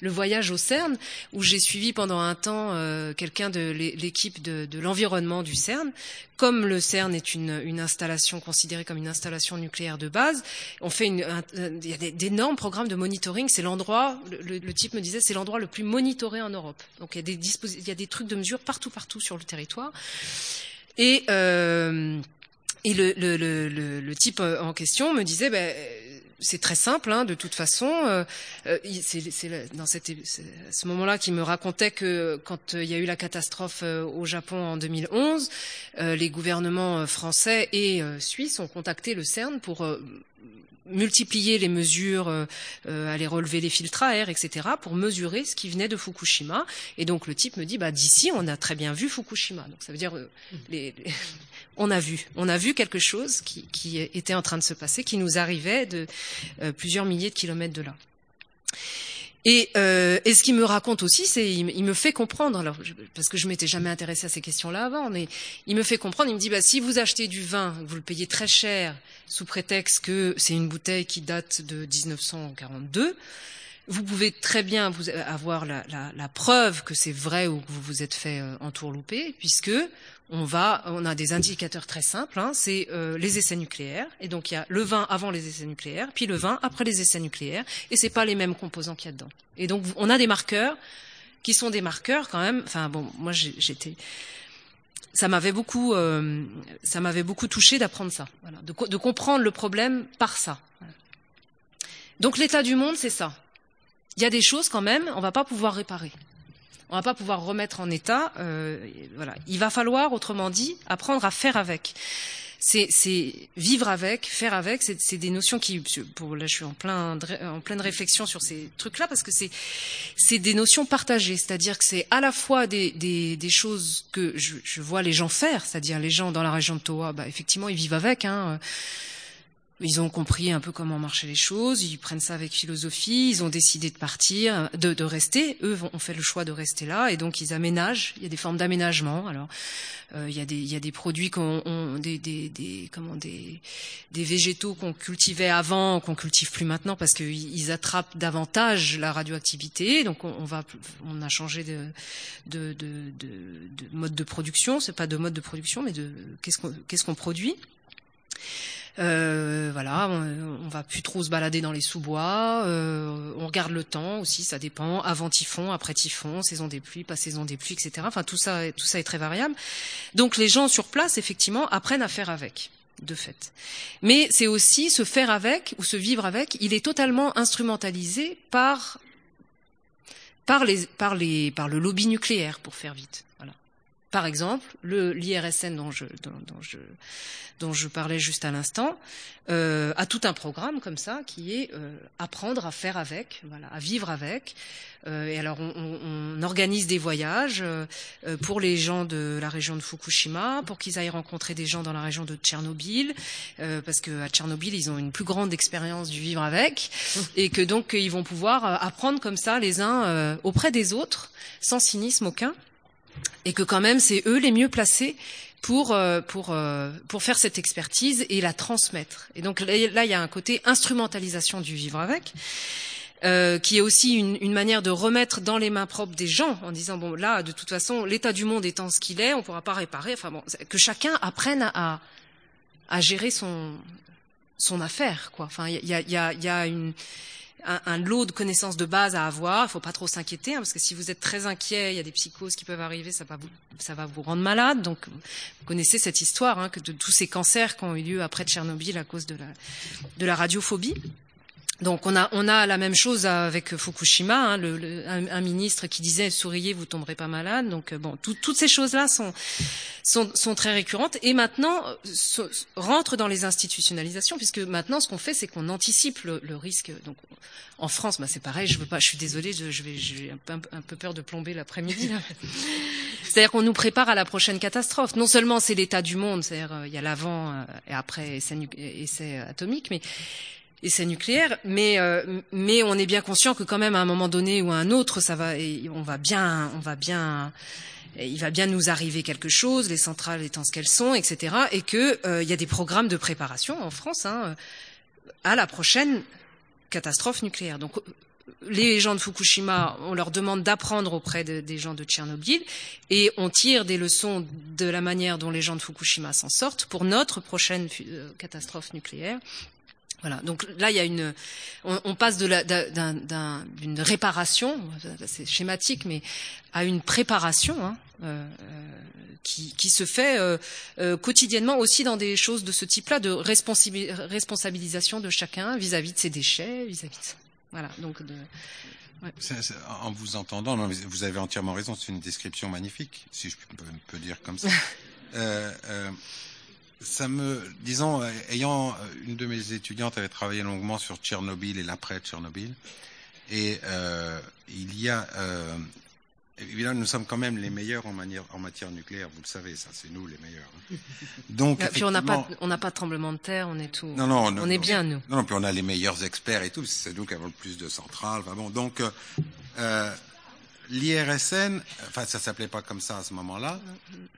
le voyage au CERN où j'ai suivi pendant un temps euh, quelqu'un de l'équipe de, de l'environnement du CERN. Comme le CERN est une, une, installation considérée comme une installation nucléaire de base, on fait une, un, il y a d'énormes programmes de monitoring. C'est l'endroit, le, type me disait, c'est l'endroit le plus monitoré en Europe. Donc il y a des il y a des trucs de mesure partout partout sur le territoire. Et euh, et le, le, le, le, type en question me disait, ben, c'est très simple, hein, de toute façon. Euh, euh c'est dans cette, à ce moment-là qu'il me racontait que quand euh, il y a eu la catastrophe euh, au Japon en 2011, les gouvernements français et suisses ont contacté le CERN pour multiplier les mesures, euh, aller relever les filtres à air, etc., pour mesurer ce qui venait de Fukushima. Et donc le type me dit, bah d'ici, on a très bien vu Fukushima. Donc ça veut dire, euh, les, les... on a vu, on a vu quelque chose qui, était en train de se passer, qui nous arrivait de euh, plusieurs milliers de kilomètres de là. Et, euh, et, ce qu'il me raconte aussi, c'est il, me fait comprendre, alors parce que je m'étais jamais intéressée à ces questions-là avant, mais il me fait comprendre. Il me dit, bah, si vous achetez du vin, vous le payez très cher, sous prétexte que c'est une bouteille qui date de 1942, vous pouvez très bien vous avoir la, la, preuve que c'est vrai ou que vous vous êtes fait euh, entourlouper, puisque on va, on a des indicateurs très simples. Hein, c'est euh, les essais nucléaires, et donc il y a le vin avant les essais nucléaires, puis le vin après les essais nucléaires, et c'est pas les mêmes composants qu'il y a dedans. Et donc on a des marqueurs qui sont des marqueurs quand même. Enfin bon, moi j'étais ça m'avait beaucoup, euh, ça m'avait beaucoup touché d'apprendre ça, voilà, de, comprendre le problème par ça. Donc l'état du monde, c'est ça. Il y a des choses quand même, on va pas pouvoir réparer. On va pas pouvoir remettre en état. Euh, voilà, il va falloir, autrement dit, apprendre à faire avec c'est vivre avec, faire avec. C'est des notions qui, pour là, je suis en plein en pleine réflexion sur ces trucs-là parce que c'est des notions partagées. C'est-à-dire que c'est à la fois des, des, des choses que je, je, vois les gens faire, c'est-à-dire les gens dans la région de Toa, bah, effectivement, ils vivent avec. Hein. Ils ont compris un peu comment marchaient les choses, ils prennent ça avec philosophie, ils ont décidé de partir, de, de rester. Eux ont fait le choix de rester là, et donc ils aménagent. Il y a des formes d'aménagement. Alors, euh, il, y a des, il y a des produits qu'on, on, des, des, des, comment, des, des végétaux qu'on cultivait avant, qu'on cultive plus maintenant, parce qu'ils attrapent davantage la radioactivité. Donc, on, on va, on a changé de, de, de, de, de mode de production. C'est pas de mode de production, mais de qu'est-ce qu'on, qu'est-ce qu'on produit? Euh, voilà, on, on, va plus trop se balader dans les sous-bois. Euh, on regarde le temps aussi, ça dépend. Avant typhon, après typhon, saison des pluies, pas saison des pluies, etc. Enfin, tout ça, tout ça est très variable. Donc, les gens sur place, effectivement, apprennent à faire avec de fait. Mais c'est aussi se faire avec ou se vivre avec. Il est totalement instrumentalisé par par les par les par le lobby nucléaire, pour faire vite. Voilà. Par exemple, le l'IRSN dont je dont, je dont je parlais juste à l'instant, euh, a tout un programme comme ça qui est euh, apprendre à faire avec, voilà, à vivre avec. Euh, et alors on, on, organise des voyages euh, pour les gens de la région de Fukushima, pour qu'ils aillent rencontrer des gens dans la région de Tchernobyl, euh, parce que à Tchernobyl ils ont une plus grande expérience du vivre avec, et que donc ils vont pouvoir apprendre comme ça les uns auprès des autres, sans cynisme aucun, et que quand même c'est eux les mieux placés pour euh, pour euh, pour faire cette expertise et la transmettre. Et donc là, il y a un côté instrumentalisation du vivre avec. Euh, qui est aussi une, une, manière de remettre dans les mains propres des gens en disant bon là de toute façon l'état du monde étant ce qu'il est on pourra pas réparer enfin bon que chacun apprenne à à gérer son son affaire quoi enfin il y a y a y a une un, un, lot de connaissances de base à avoir. Il ne faut pas trop s'inquiéter, hein, parce que si vous êtes très inquiet, il y a des psychoses qui peuvent arriver, ça va vous, ça va vous rendre malade. Donc, vous connaissez cette histoire hein, que de tous ces cancers qui ont eu lieu après Tchernobyl à cause de la, de la radiophobie. Donc on a on a la même chose avec Fukushima, hein, le, le, un, un, ministre qui disait souriez vous tomberez pas malade. Donc bon tout, toutes ces choses là sont, sont, sont très récurrentes et maintenant so, rentrent dans les institutionnalisations puisque maintenant ce qu'on fait c'est qu'on anticipe le, le, risque. Donc en France bah, c'est pareil je veux pas je suis désolée je, je vais j'ai un peu, un peu peur de plomber l'après-midi. c'est-à-dire qu'on nous prépare à la prochaine catastrophe. Non seulement c'est l'état du monde, c'est-à-dire euh, il y a l'avant euh, et après essai, essai atomique, mais essais nucléaires, mais euh, mais on est bien conscient que quand même à un moment donné ou à un autre, ça va, on va bien, on va bien, il va bien nous arriver quelque chose, les centrales étant ce qu'elles sont, etc. Et que euh, y a des programmes de préparation en France hein, à la prochaine catastrophe nucléaire. Donc les gens de Fukushima, on leur demande d'apprendre auprès de, des gens de Tchernobyl et on tire des leçons de la manière dont les gens de Fukushima s'en sortent pour notre prochaine euh, catastrophe nucléaire voilà. Donc là, il y a une, on, on passe de la, d'une réparation, c'est schématique, mais à une préparation hein, euh, qui, qui, se fait euh, euh, quotidiennement aussi dans des choses de ce type-là, de responsabilisation de chacun vis-à-vis -vis de ses déchets, vis-à-vis -vis de voilà. Donc de, Ouais. C est, c est, en vous entendant, non, vous avez entièrement raison. C'est une description magnifique, si je peux, peux dire comme ça. euh, euh, ça me, disons, ayant une de mes étudiantes avait travaillé longuement sur Tchernobyl et l'après Tchernobyl, et euh, il y a, euh, évidemment, nous sommes quand même les meilleurs en, manière, en matière nucléaire, vous le savez, ça, c'est nous les meilleurs. Hein. Donc, puis on n'a pas, on n'a pas de tremblement de terre, on est tout, non, non, on est bien nous. Non, non, puis on a les meilleurs experts et tout, c'est nous qui avons le plus de centrales. Enfin bon, donc. Euh, L'IRSN, enfin ça s'appelait pas comme ça à ce moment-là,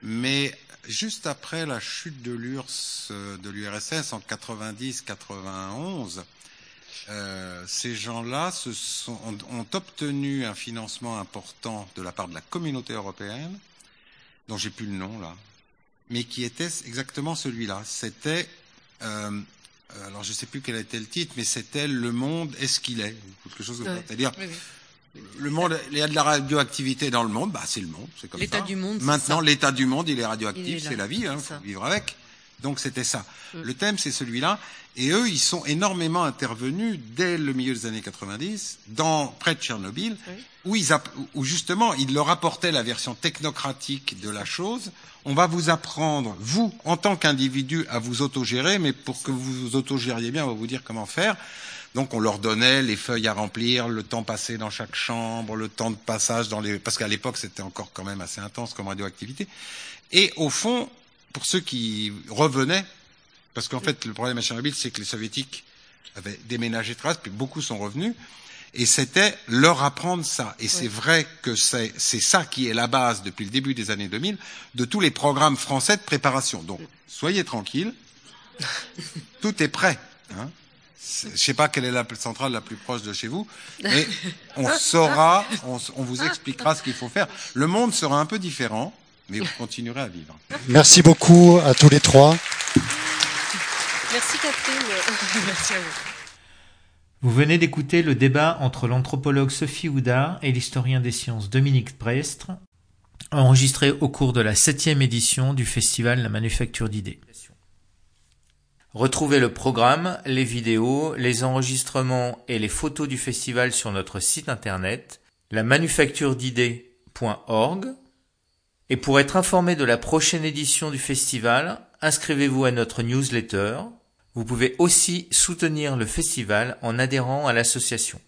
mais juste après la chute de l'URSS, de l'URSS en 90-91, euh, ces gens-là ont, ont, obtenu un financement important de la part de la communauté européenne, dont j'ai plus le nom là, mais qui était exactement celui-là. C'était, euh, alors je sais plus quel était le titre, mais c'était Le Monde est-ce qu'il est, quelque chose comme ça. C'est-à-dire, oui, oui Le monde, il y a de la radioactivité dans le monde, bah c'est le monde, c'est comme ça. L'état du monde, Maintenant, l'état du monde, il est radioactif, c'est la vie, hein, faut vivre avec. Donc c'était ça. Mm. Le thème, c'est celui-là. Et eux, ils sont énormément intervenus dès le milieu des années 90, dans, près de Tchernobyl, Oui. où, ils où justement, ils leur apportaient la version technocratique de la chose. On va vous apprendre, vous, en tant qu'individu, à vous autogérer, mais pour que vous vous autogériez bien, on va vous dire comment faire. Donc on leur donnait les feuilles à remplir, le temps passé dans chaque chambre, le temps de passage dans les... Parce qu'à l'époque, c'était encore quand même assez intense comme radioactivité. Et au fond, pour ceux qui revenaient, parce qu'en fait, le problème à Tchernobyl, c'est que les soviétiques avaient déménagé vite, puis beaucoup sont revenus, et c'était leur apprendre ça. Et c'est vrai que c'est c'est ça qui est la base, depuis le début des années 2000, de tous les programmes français de préparation. Donc, soyez tranquilles, tout est prêt. Hein Je sais pas quelle est la centrale la plus proche de chez vous, mais on saura, on vous expliquera ce qu'il faut faire. Le monde sera un peu différent, mais vous continuerez à vivre. Merci beaucoup à tous les trois. Merci Catherine. Merci à vous. Vous venez d'écouter le débat entre l'anthropologue Sophie Houdard et l'historien des sciences Dominique Prestre, enregistré au cours de la septième édition du festival La Manufacture d'idées. Retrouvez le programme, les vidéos, les enregistrements et les photos du festival sur notre site internet lamanufacturedidées.org et pour être informé de la prochaine édition du festival, inscrivez-vous à notre newsletter. Vous pouvez aussi soutenir le festival en adhérant à l'association.